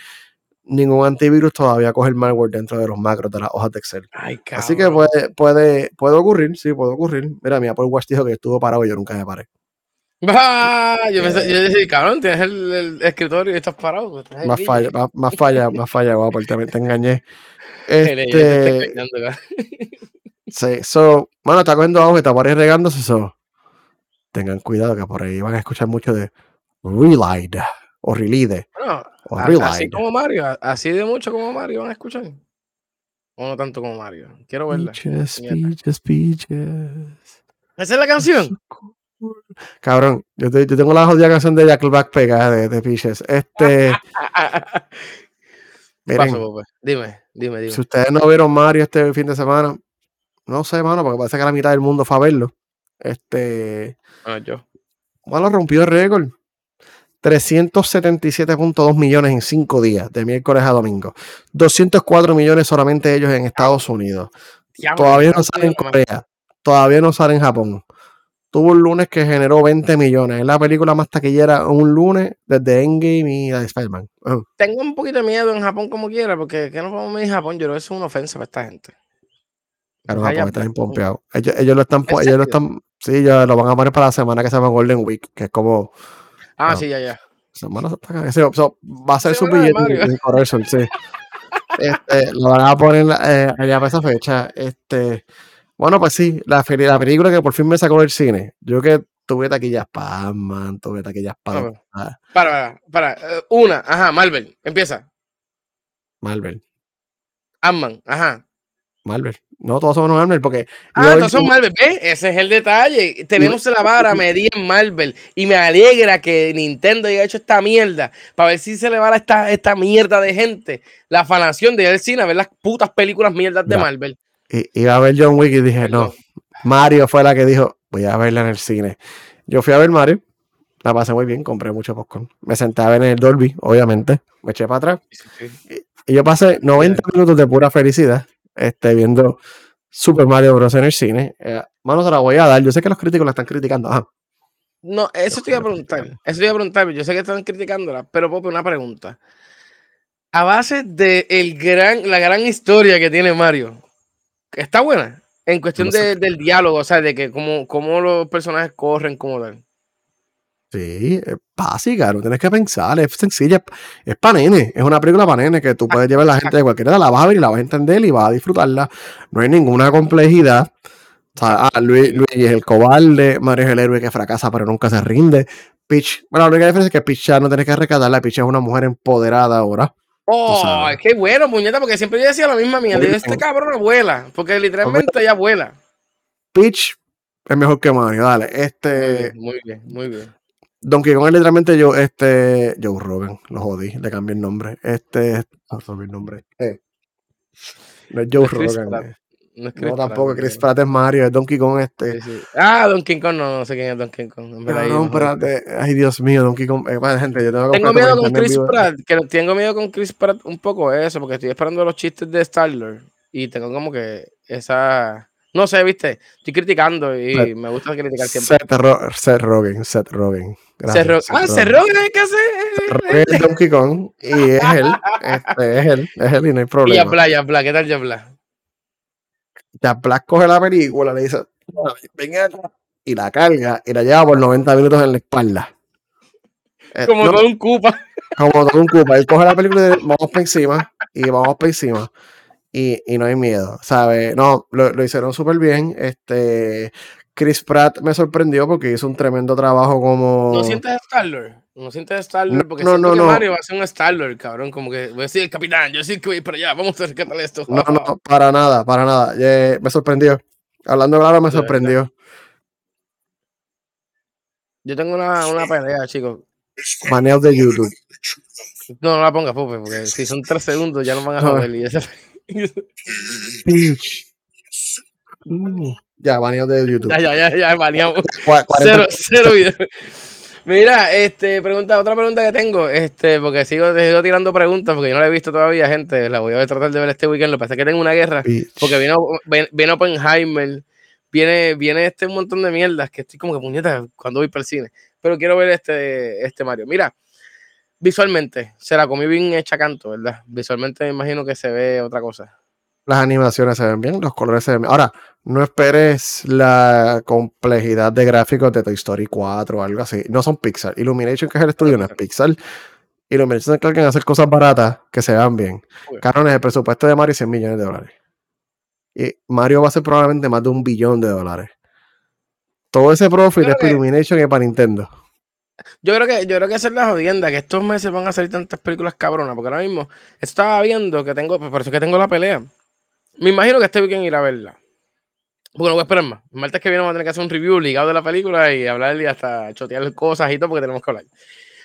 Ningún antivirus todavía coge el malware dentro de los macros de las hojas de Excel. Ay, Así que puede, puede, puede ocurrir, sí, puede ocurrir. Mira, mi Apple Watch dijo que estuvo parado y yo nunca me paré. Ah, yo, pensé, Eh. yo decía, cabrón, tienes el, el escritorio y estás parado. pues, estás Más falla, más, más falla, más falla, guapo, te, te engañé. Te está Este, sí, so, bueno, está cogiendo auge, está por ahí regándose, so. Tengan cuidado que por ahí van a escuchar mucho de Relied o Relide Bueno, o a- así como Mario, así de mucho como Mario van a escuchar. O no tanto como Mario. Quiero verla. Peaches, peaches, peaches. ¿Esa es la canción? Cabrón, yo, te- yo tengo la jodida canción de Jackback pegada de, de Peaches. Este, ¿Qué miren, Pope? Dime, dime, dime. Si ustedes no vieron Mario este fin de semana, no sé, mano, porque parece que la mitad del mundo fue a verlo. Este, Bueno, yo. bueno, rompió el récord. 377.2 millones en cinco días, de miércoles a domingo. 204 millones solamente ellos en Estados Unidos. todavía no sale en Corea. Todavía no sale en Japón. Tuvo un lunes que generó 20 millones. Es la película más taquillera un lunes desde Endgame y Spider-Man. Tengo un poquito de miedo en Japón como quiera, porque que no podemos ir a Japón. Yo creo que es una ofensa para esta gente. Claro, Japón está bien pompeado. Ellos, ellos, lo están, ellos lo están, sí, ya lo van a poner para la semana que se llama Golden Week, que es como Ah, sí, ya, ya. va a ser su billete correcto, sí. Este, lo van a poner eh, allá para esa fecha. Este, bueno, pues sí, la, la película que por fin me sacó del cine. Yo que tuve taquillas para man, tuve taquillas para. Para, para, para. Eh, una, ajá, Marvel, empieza. Marvel. Ant-Man, ajá. Marvel. No, todos son Marvel porque. Ah, todos son Marvel, ¿ves? Ese es el detalle. Tenemos la vara medida en Marvel. Y me alegra que Nintendo haya hecho esta mierda. Para ver si se le va a esta, esta mierda de gente. La fanación de ir al cine a ver las putas películas mierdas de Marvel. Y, iba a ver John Wick y dije, no. Mario fue la que dijo, voy a verla en el cine. Yo fui a ver Mario. La pasé muy bien, compré mucho popcorn. Me senté a ver en el Dolby, obviamente. Me eché para atrás. Y yo pasé 90 minutos de pura felicidad este, viendo Super Mario Bros. en el cine. Eh, mano, se la voy a dar. Yo sé que los críticos la están criticando. No, eso te iba a preguntar. Eso te iba a preguntar. Yo sé que están criticándola, pero Pope, una pregunta. A base de el gran, la gran historia que tiene Mario, ¿está buena? En cuestión del diálogo, o sea, de que cómo, cómo los personajes corren, cómo dan. Sí, es básica, no tienes que pensar, es sencilla, es para nene, es una película para nene que tú puedes llevar a la gente de cualquier edad, la vas a ver y la vas a entender y vas a disfrutarla. No hay ninguna complejidad. O sea, ah, Luis, es el cobarde, Mario es el héroe que fracasa pero nunca se rinde. Peach, bueno, la única diferencia es que Peach ya no tienes que recatarla, Peach es una mujer empoderada ahora. Oh, qué bueno, muñeca, porque siempre yo decía la misma mierda. Este cabrón abuela, porque literalmente ella abuela. Peach es mejor que Mario, dale. Este. Muy bien, muy bien. Donkey Kong es literalmente yo, este, Joe Rogan, lo jodí, le cambié el nombre. Este, no el nombre. Eh. No es Joe Rogan. Eh. No, es no tampoco, Chris Pratt es Mario, es Donkey Kong este. Ah, Donkey Kong, no, no sé quién es Donkey Kong. No, no, espérate, ay Dios mío, Donkey Kong. Eh, gente, yo tengo, tengo miedo con Chris Pratt, que tengo miedo con Chris Pratt un poco eso, porque estoy esperando los chistes de Star-Lord y tengo como que esa no sé, viste, estoy criticando y me gusta criticar siempre. Seth, Ro Seth Rogen, Seth Rogen. Gracias, Seth ah, Seth Rogen hay que Rogen es Donkey Kong y es él, este, es él, es él y no hay problema. Y Yabla, Yabla, ¿qué tal Yabla? Yabla coge la película, le dice, venga y la carga y la lleva por 90 minutos en la espalda. Eh, como todo un cupa. Como todo un cupa. Él coge la película y vamos para encima y vamos para encima y, y no hay miedo, ¿sabes? No, lo, lo hicieron súper bien. Este, Chris Pratt me sorprendió porque hizo un tremendo trabajo como. ¿No sientes Star-Lord? ¿No sientes Star-Lord? Porque no, no, que Mario va a ser un Star-Lord, cabrón. Como que voy a decir el capitán, yo sí que voy para allá, vamos a rescatar esto. No, no, para nada, para nada. Eh, me sorprendió. Hablando claro, me sorprendió. Yo tengo una, una pelea, chicos. Maneos de YouTube. No, no la pongas, Pupe, porque si son tres segundos ya no van a joder. Y. Mm. ya, baneado de YouTube. Ya, ya, ya, ya, baneado. Cero, cero videos. Mira, este, pregunta, otra pregunta que tengo, este, porque sigo, sigo, tirando preguntas, porque yo no la he visto todavía, gente, la voy a tratar de ver este weekend, lo que pasa es que tengo una guerra, porque vino, viene Oppenheimer, viene, viene este montón de mierdas, que estoy como que puñeta cuando voy para el cine, pero quiero ver este, este Mario. Mira, visualmente, se la comí bien hecha canto, ¿verdad? Visualmente me imagino que se ve otra cosa. Las animaciones se ven bien, los colores se ven bien. Ahora, no esperes la complejidad de gráficos de Toy Story 4 o algo así. No son Pixar. Illumination, que es el estudio, no es Pixar. Illumination se a hacer cosas baratas que se vean bien. Carones, el presupuesto de Mario es 100 millones de dólares. Y Mario va a ser probablemente más de un billón de dólares. Todo ese profit es para Illumination y para Nintendo. Yo creo que, yo creo que esa es la jodienda, que estos meses van a salir tantas películas cabronas, porque ahora mismo estaba viendo que tengo, por eso que tengo la pelea. Me imagino que este weekend ir a verla. Porque no voy a esperar más. El martes que viene vamos a tener que hacer un review ligado de la película y hablar y hasta chotear cosas y todo porque tenemos que hablar.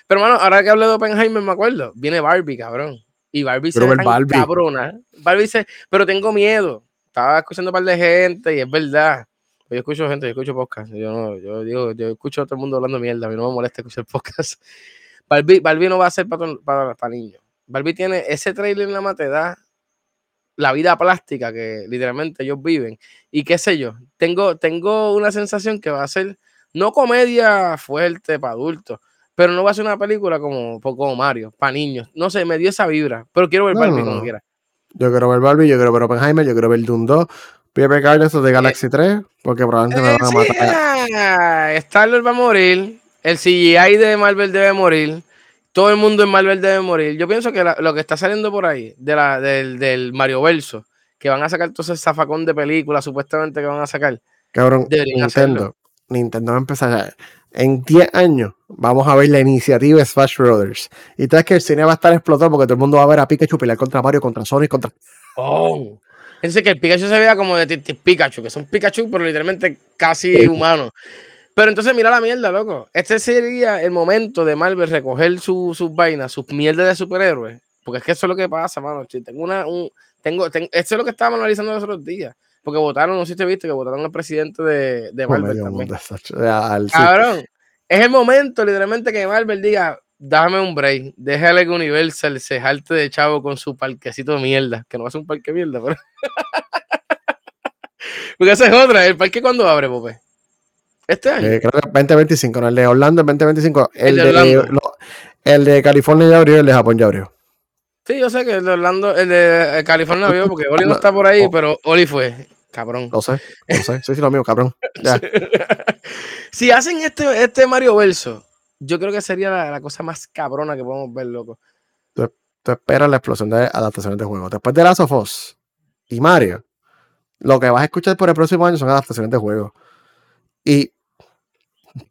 Pero, bueno, ahora que hablé de Oppenheimer, me acuerdo, viene Barbie, cabrón. Y Barbie se ve cabrona. Barbie dice, pero tengo miedo. Estaba escuchando un par de gente y es verdad. Yo escucho gente, yo escucho podcast. Yo, no, yo digo, yo escucho a todo el mundo hablando mierda. A mí no me molesta escuchar podcast. Barbie, Barbie no va a ser para, para, para niños. Barbie tiene ese trailer nada más te da la vida plástica que literalmente ellos viven. Y qué sé yo, tengo, tengo una sensación que va a ser no comedia fuerte para adultos, pero no va a ser una película como, como Mario, para niños. No sé, me dio esa vibra, pero quiero ver No, Barbie no, como quiera. Yo quiero ver Barbie, yo quiero ver Oppenheimer, yo quiero ver Doom 2, Paper Guardians of the Galaxy 3, porque probablemente me Eh, van a matar. ah, Star-Lord va a morir, el CGI de Marvel debe morir, todo el mundo en Marvel debe morir. Yo pienso que la- lo que está saliendo por ahí de la, del, del Mario Verso, que van a sacar todo ese zafacón de películas supuestamente que van a sacar, Cabrón, Nintendo. Nintendo va a empezar a- En 10 años vamos a ver la iniciativa Smash Brothers. Y tú sabes que el cine va a estar explotado porque todo el mundo va a ver a Pikachu pelear contra Mario, contra Sonic, contra. ¡Oh! Entonces que el Pikachu se vea como de Pikachu, que son Pikachu, pero literalmente casi humanos. Pero entonces mira la mierda, loco. Este sería el momento de Marvel recoger su- sus vainas, sus mierdas de superhéroes. Porque es que eso es lo que pasa, mano. Tengo una, un, tengo, tengo- esto es lo que estábamos analizando los otros días. Porque votaron, no sé si te viste, que votaron al presidente de, de Marvel también. sí. Cabrón, es el momento literalmente que Marvel diga, dame un break, déjale que Universal se jalte de chavo con su parquecito de mierda, que no va a ser un parque de mierda, pero... Porque esa es otra, el parque cuando abre, Pope. Este año. Eh, creo que 2025, no, el de Orlando es 2025. El, El de de, Orlando. lo- el de California ya abrió, el de Japón ya abrió. Sí, yo sé que el de Orlando, el de California vio, porque Oli no está por ahí, pero Oli fue. Cabrón. Lo sé, lo sé. Sí, sí, lo mío, cabrón. Ya. si hacen este, este Mario Verso, yo creo que sería la, la cosa más cabrona que podemos ver, loco. Tú esperas la explosión de adaptaciones de juegos. Después de Last of Us y Mario, lo que vas a escuchar por el próximo año son adaptaciones de juegos. Y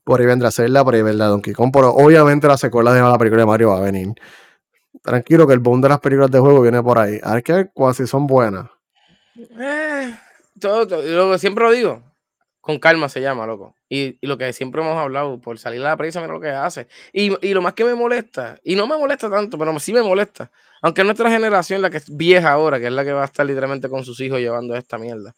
por ahí vendrá Zelda, por ahí vendrá Donkey Kong, pero obviamente la secuela de la película de Mario va a venir. Tranquilo que el boom de las películas de juego viene por ahí. Que ver cuál- si son buenas. Eh, todo, todo, siempre lo digo, con calma se llama, loco. Y, y lo que siempre hemos hablado, por salir a la prensa, mira lo que hace. Y, y lo más que me molesta, y no me molesta tanto, pero sí me molesta, aunque es nuestra generación la que es vieja ahora, que es la que va a estar literalmente con sus hijos llevando esta mierda.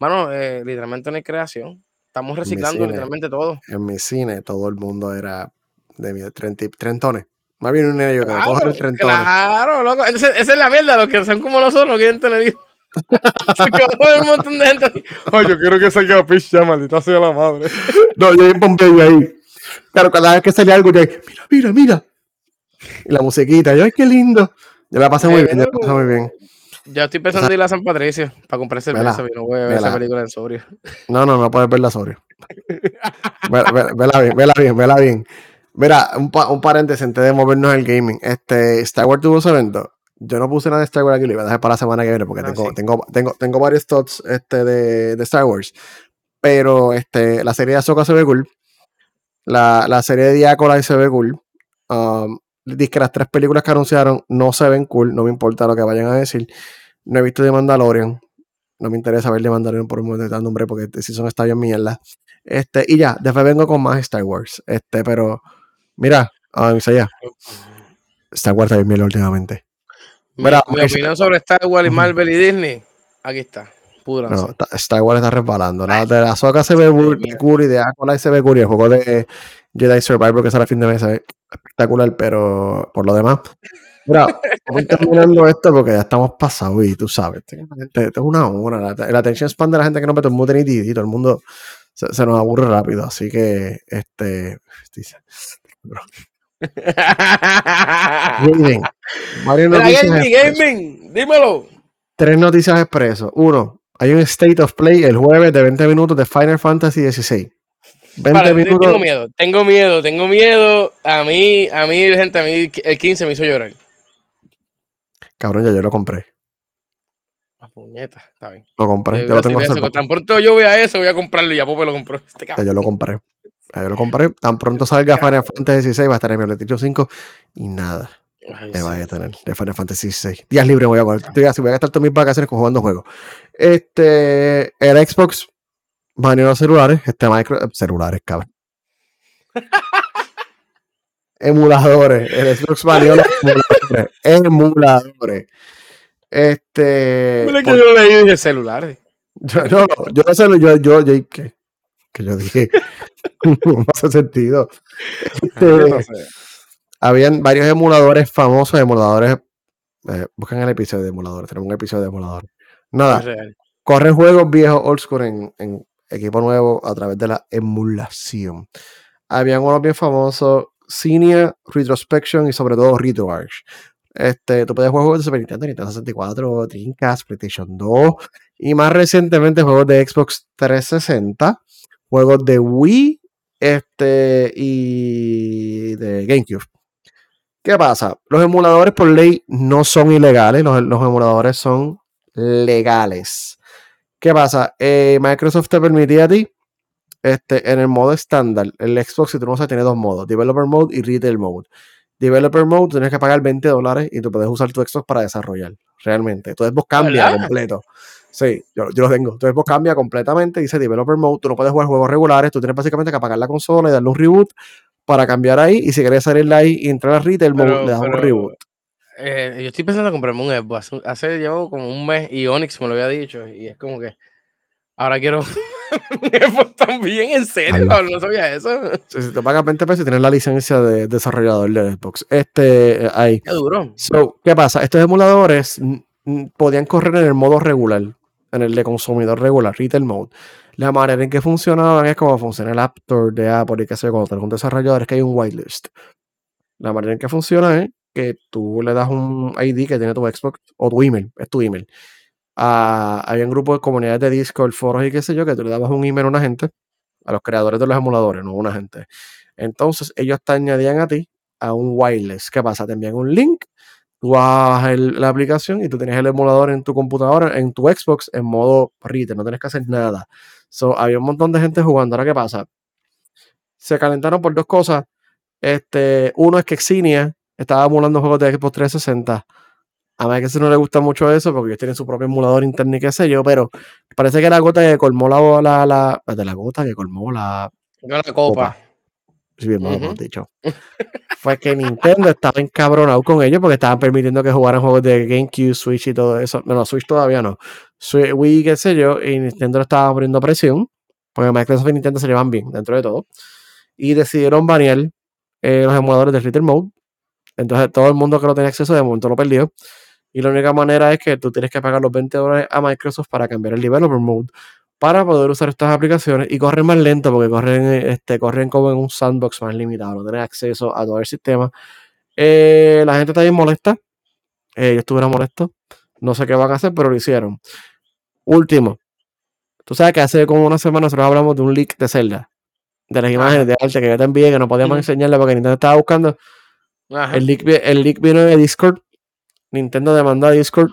Mano, eh, literalmente no hay creación. Estamos reciclando cine. literalmente todo. En mi cine todo el mundo era de mi 30, y- trentones. Más bien un niño que Claro, coger el trentones. claro, loco. Entonces, esa es la mierda, los que son como nosotros, no quieren tener hijos. Se quedó un montón de gente. Ay, yo quiero que salga Peach ya, maldita sea la madre. No, yo en Pompeyo ahí. Claro, cada vez que salía algo, yo ahí, mira, mira, mira. Y la musiquita, yo, ay, qué lindo. Yo la pasé muy bien, yo la pasé muy bien. Yo estoy pensando en ir a San Patricio para comprar cerveza, Vela, pero no voy a ver esa vela. película en sobrio. No, no, no puedes verla sobrio. Ve- ve- Vela bien, vela bien, vela bien. Mira, un, pa- un paréntesis antes de movernos al gaming. Este, Star Wars tuvo su evento. Yo no puse nada de Star Wars aquí, lo iba a dejar para la semana que viene porque Ah, tengo, sí. tengo, tengo, tengo varios thoughts este, de, de Star Wars. Pero este, la serie de Ahsoka se ve cool. La, la serie de Diacola se ve cool. Um, dice que las tres películas que anunciaron no se ven cool. No me importa lo que vayan a decir. No he visto The Mandalorian. No me interesa ver The Mandalorian por un momento de tal nombre porque si son está bien mierda. Este, y ya, después vengo con más Star Wars. Este, pero mira, um, Isaiah, Star Wars está bien mierda últimamente. Mi, Mira, mi opinión sobre Star Wars y. Marvel y Disney, aquí está. Pura. No, ta- Star Wars está resbalando. La de la Ahsoka se ve cool, y de Acolyte se ve cool. Y el juego de Jedi Survivor que sale a fin de mes se ve espectacular, pero por lo demás. Mira, vamos terminando esto porque ya estamos pasados y tú sabes, esto es una hora. La, attention span de la gente que no ve todo el tiene TD, todo el mundo se, se nos aburre rápido. Así que, este. Gaming. Varias noticias gaming, dímelo. Tres noticias expreso. Uno, hay un State of Play el jueves de 20 minutos de Final Fantasy XVI. 20 Vale, minutos. tengo miedo, tengo miedo, tengo miedo. A mí, a mí, gente, a mí el 15 me hizo llorar. Cabrón, ya yo lo compré. Ah, puñeta, está bien. Lo compré. Yo Ya lo tengo. Tan pronto yo vea eso, voy a comprarlo y ya Pope lo compró. Este Ya yo lo compré. Yo lo compré. Tan pronto salga Final Fantasy XVI va a estar en mi PlayStation 5 y nada me sí. vaya a tener de Final Fantasy XVI. Días libres voy a coger. Estoy así, voy a gastar todas mis vacaciones con jugando juegos. Este, el Xbox baneó los celulares. Este micro, celulares, cabrón. emuladores. El Xbox baneó los emuladores. Emuladores. Este. Mira que por- yo leí dije celulares. yo, no, yo no sé, yo, yo, yo, ¿qué? Que yo dije. no hace sentido. Este, Yo no sé. habían varios emuladores famosos, emuladores. Eh, buscan el episodio de emuladores. Tenemos un episodio de emuladores. Nada, corren juegos viejos old school en, en, equipo nuevo a través de la emulación. Habían unos bien famosos, Senior, Retrospection y sobre todo RetroArch. Este, tú puedes jugar juegos de Super Nintendo, Nintendo 64, Dreamcast, PlayStation 2 y más recientemente juegos de Xbox 360, juegos de Wii este, y de GameCube. ¿Qué pasa? Los emuladores por ley no son ilegales, los, emuladores son legales. ¿Qué pasa? Eh, Microsoft te permitía a ti, este, en el modo estándar, el Xbox, si tú no sabes, tiene dos modos, Developer Mode y Retail Mode. Developer Mode, tienes que pagar 20 dólares y tú puedes usar tu Xbox para desarrollar, realmente. Entonces vos cambia completo. Sí, yo, yo, lo tengo. Entonces vos cambia completamente, dice Developer Mode, tú no puedes jugar juegos regulares, tú tienes básicamente que apagar la consola y darle un reboot para cambiar ahí y si quieres salir ahí y entrar a Retail Mode, le das un reboot. Eh, yo estoy pensando en comprarme un Xbox. Hace, llevo como un mes y Onyx me lo había dicho y es como que ahora quiero también, en serio, no sabía eso. Si, te pagas 20 pesos y tienes la licencia de desarrollador de Xbox. Este, ahí. Qué duro. ¿Qué pasa? Estos emuladores podían correr en el modo regular, en el de consumidor regular, retail mode. La manera en que funcionaban es como funciona el App Store de Apple y que sé cuando tenés un desarrollador es que hay un whitelist. La manera en que funciona es que tú le das un ID que tiene tu Xbox o tu email, es tu email había un grupo de comunidades de Discord, foros y qué sé yo, que tú le dabas un email a una gente, a los creadores de los emuladores, no a una gente. Entonces ellos te añadían a ti a un wireless. ¿Qué pasa? Te envían un link, tú bajas la aplicación y tú tienes el emulador en tu computadora, en tu Xbox, en modo retail, no tienes que hacer nada. So, había un montón de gente jugando. Ahora, ¿qué pasa? Se calentaron por dos cosas. Este, uno es que Xenia estaba emulando juegos de Xbox 360 a mí que se no le gusta mucho eso porque ellos tienen su propio emulador interno y qué sé yo, pero parece que la gota que colmó la, la, la de la gota que colmó la, la copa. Sí, bien, uh dicho. Fue que Nintendo estaba encabronado con ellos porque estaban permitiendo que jugaran juegos de GameCube, Switch y todo eso. No, no, Switch todavía no. Wii, qué sé yo, y Nintendo estaba poniendo presión porque Microsoft y Nintendo se llevan bien dentro de todo. Y decidieron banear eh, los emuladores de Retail Mode. Entonces todo el mundo que no tenía acceso de momento lo perdió. Y la única manera es que tú tienes que pagar los 20 dólares a Microsoft para cambiar el developer mode para poder usar estas aplicaciones y corren más lento porque corren, este, corren como en un sandbox más limitado, no tienes acceso a todo el sistema. Eh, la gente está bien molesta. Eh, yo estuviera molesto. No sé qué van a hacer, pero lo hicieron. Último. Tú sabes que hace como una semana nosotros hablamos de un leak de Zelda. De las imágenes de arte que yo te envié, que no podíamos enseñarle porque Nintendo estaba buscando. El leak, el leak vino de Discord Nintendo demandó a Discord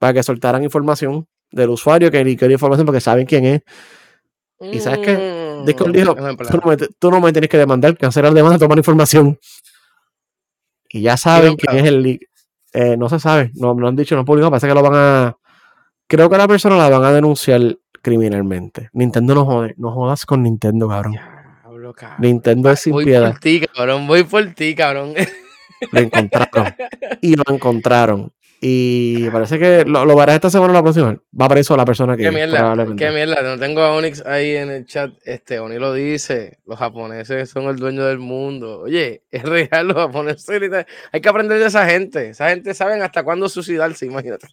para que soltaran información del usuario que ni quería información porque saben quién es. Y sabes qué? Discord dijo, tú no, me, tienes que demandar, cancelar la demanda, tomar información. Y ya saben quién es el leak. Eh, no se sabe, no, no han dicho, no han publicado, parece que lo van a... Creo que la persona la van a denunciar criminalmente. Nintendo no jode, no jodas con Nintendo, cabrón. Nintendo es sin voy piedad. Voy por ti, cabrón, voy por ti, cabrón. Lo encontraron. y lo encontraron. Y parece que lo, lo verás esta semana o la próxima. Va preso la persona que. Qué mierda, qué mierda. No tengo a Onyx ahí en el chat. Este, Oni lo dice. Los japoneses son el dueño del mundo. Oye, es real, los japoneses. Hay que aprender de esa gente. Esa gente saben hasta cuándo suicidarse, imagínate.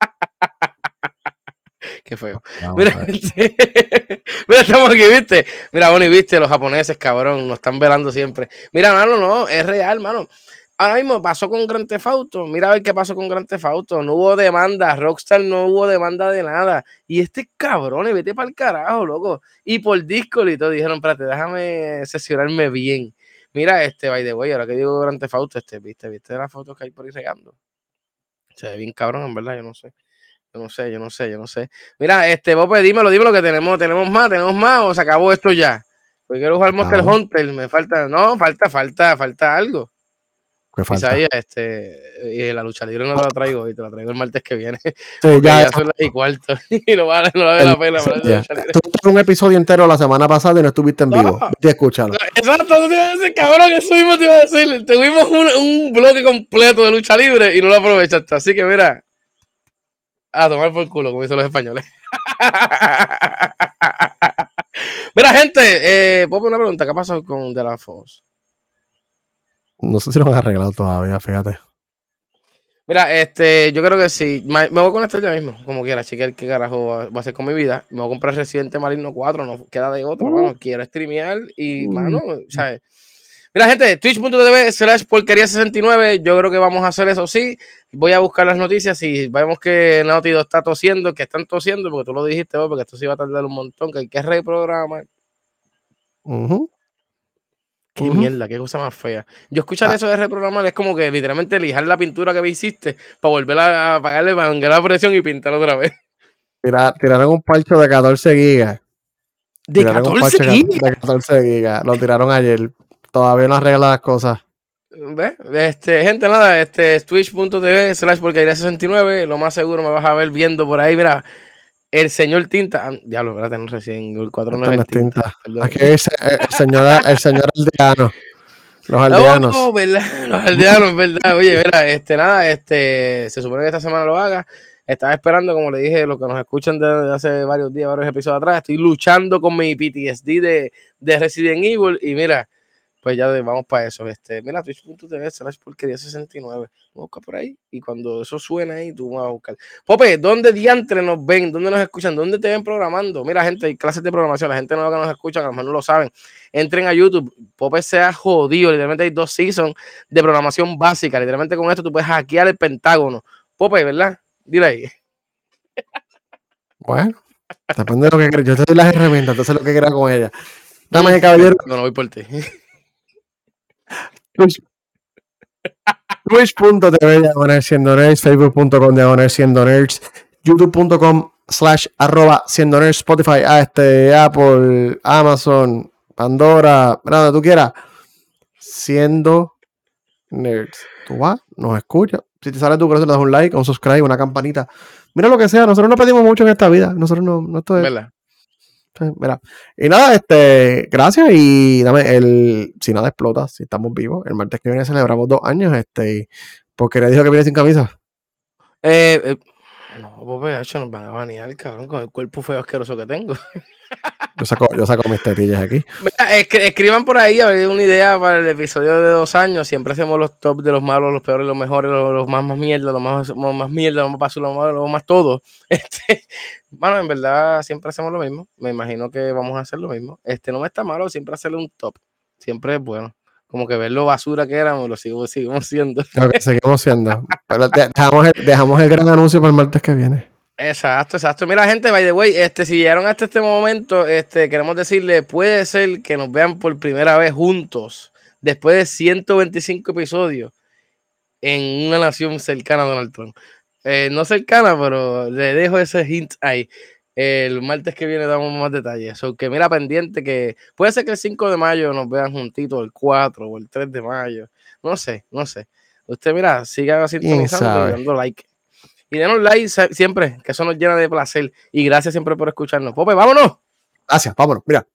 Qué feo. mira, mira, estamos aquí, ¿viste? Mira, Bonnie, ¿viste? Los japoneses, cabrón, nos están velando siempre. Mira, mano, no, es real, mano. Ahora mismo pasó con Grand Theft Auto. Mira a ver qué pasó con Grand Theft Auto. No hubo demanda. Rockstar no hubo demanda de nada. Y este cabrón, vete para el carajo, loco. Y por Discord y todo dijeron, espérate, déjame sesionarme bien. Mira este, by the way, ahora que digo Grand Theft Auto, este, viste, viste las fotos que hay por ahí regando. Se ve bien cabrón, en verdad, yo no sé. Yo no sé, yo no sé, yo no sé. Mira, este, Bope, dímelo, dímelo que tenemos, tenemos más, tenemos más, o se acabó esto ya. Porque quiero jugar Monster Hunter, me falta, no, falta, falta, falta algo. ¿Qué falta? este, y la lucha libre no la traigo y te la traigo el martes que viene. Sí, ya, son las y cuarto y no vale, no vale la pena. Tú tuviste un episodio entero la semana pasada y no estuviste en vivo. Te escuchalo. Exacto, tú te ibas a decir, cabrón, que subimos, te iba a decir. Tuvimos un, un bloque completo de lucha libre y no lo aprovechaste. Así que mira, a tomar por culo, como dicen los españoles. Mira, gente, eh, una pregunta. ¿Qué pasó con De La Foz? No sé si lo han arreglado todavía, fíjate. Mira, este, yo creo que sí. Me, voy a conectar ya mismo, como quiera, chequear qué carajo va, va a hacer con mi vida. Me voy a comprar Residente Maligno 4, no queda de otra, Uh. mano. Quiero streamear y, Uh. mano, ¿sabes? Mira, gente, twitch.tv slash porquería 69. Yo creo que vamos a hacer eso sí. Voy a buscar las noticias y vemos que Naughty está tosiendo, que están tosiendo, porque tú lo dijiste, porque esto sí va a tardar un montón, que hay que reprogramar. Ujú. Qué mierda, qué cosa más fea. Yo escuchar Ah. eso de reprogramar es como que literalmente lijar la pintura que me hiciste para volver a pagarle, para la presión y pintar otra vez. Tira- tiraron un parcho de 14 gigas. De Tiraron un 14 parche gigas. de 14 gigas. Lo tiraron ayer. Todavía no arregla las cosas. ¿Ves? Este, gente, nada, este twitch.tv slash porquería 69. Lo más seguro me vas a ver viendo por ahí, mira. El señor Tinta. ah, Diablo, espérate, no sé si en el 4 no Esto es no el es tinta. Tinta. perdón. Aquí es el, el señor, el señor aldeano. Los aldeanos. Oh, ¿verdad? Los aldeanos, ¿verdad? Oye, mira, este, nada, este, se supone que esta semana lo haga. Estaba esperando, como le dije, los que nos escuchan desde hace varios días, varios episodios atrás, estoy luchando con mi PTSD de, de Resident Evil y mira, pues ya vamos para eso. Este, mira, twitch.tv slash porquería 69. Busca por ahí y cuando eso suene ahí, tú vas a buscar. Pope, ¿dónde diantre nos ven? ¿Dónde nos escuchan? ¿Dónde te ven programando? Mira, gente, hay clases de programación. La gente nueva que nos escucha, a lo mejor no lo saben. Entren a YouTube. Pope se ha jodido. Literalmente hay dos seasons de programación básica. Literalmente con esto tú puedes hackear el Pentágono. Pope, ¿verdad? Dile ahí. Bueno, depende de lo que quieras. Yo te doy las herramientas, entonces lo que quieras con ella. Damas y caballeros, No, no voy por ti. Twitch. Twitch.tv diagonal siendo nerds, Facebook.com diagonal siendo nerds, YouTube.com slash arroba siendo nerds, Spotify, ah, este, Apple, Amazon, Pandora, donde tú quieras. Siendo nerds. Tú vas, nos escuchas. Si te sale tu corazón, le das un like, un subscribe, una campanita. Mira lo que sea, nosotros no pedimos mucho en esta vida. Nosotros no, no esto. Sí, mira. Y nada, este, gracias y dame el, si nada explota, si estamos vivos, el martes que viene celebramos dos años, este, porque le dijo que viene sin camisa. Eh, eh, no, hecho, nos van a banear, cabrón, con el cuerpo feo asqueroso que tengo. Yo saco, yo saco mis tetillas aquí. Mira, escri- escriban por ahí a ver una idea para el episodio de dos años. Siempre hacemos los top de los malos, los peores, los mejores, los, los más, más mierda, los más, más, más mierda, los más basura, los más, los más todo. Este, bueno, en verdad siempre hacemos lo mismo. Me imagino que vamos a hacer lo mismo. Este no me está malo siempre hacerle un top. Siempre es bueno. Como que ver lo basura que éramos, lo sigo, seguimos siendo. Lo que seguimos siendo. Pero dejamos el, dejamos el gran anuncio para el martes que viene. Exacto, exacto. Mira, gente, by the way, este, si llegaron hasta este momento, este, queremos decirle, puede ser que nos vean por primera vez juntos, después de 125 episodios, en una nación cercana a Donald Trump. Eh, no cercana, pero le dejo ese hint ahí. El martes que viene damos más detalles. So, que mira pendiente que puede ser que el 5 de mayo nos vean juntitos, el 4 o el 3 de mayo. No sé, no sé. Usted, mira, siga sintonizando y dando like. Y denos like siempre, que eso nos llena de placer. Y gracias siempre por escucharnos. Pope, vámonos. Gracias, vámonos, mira.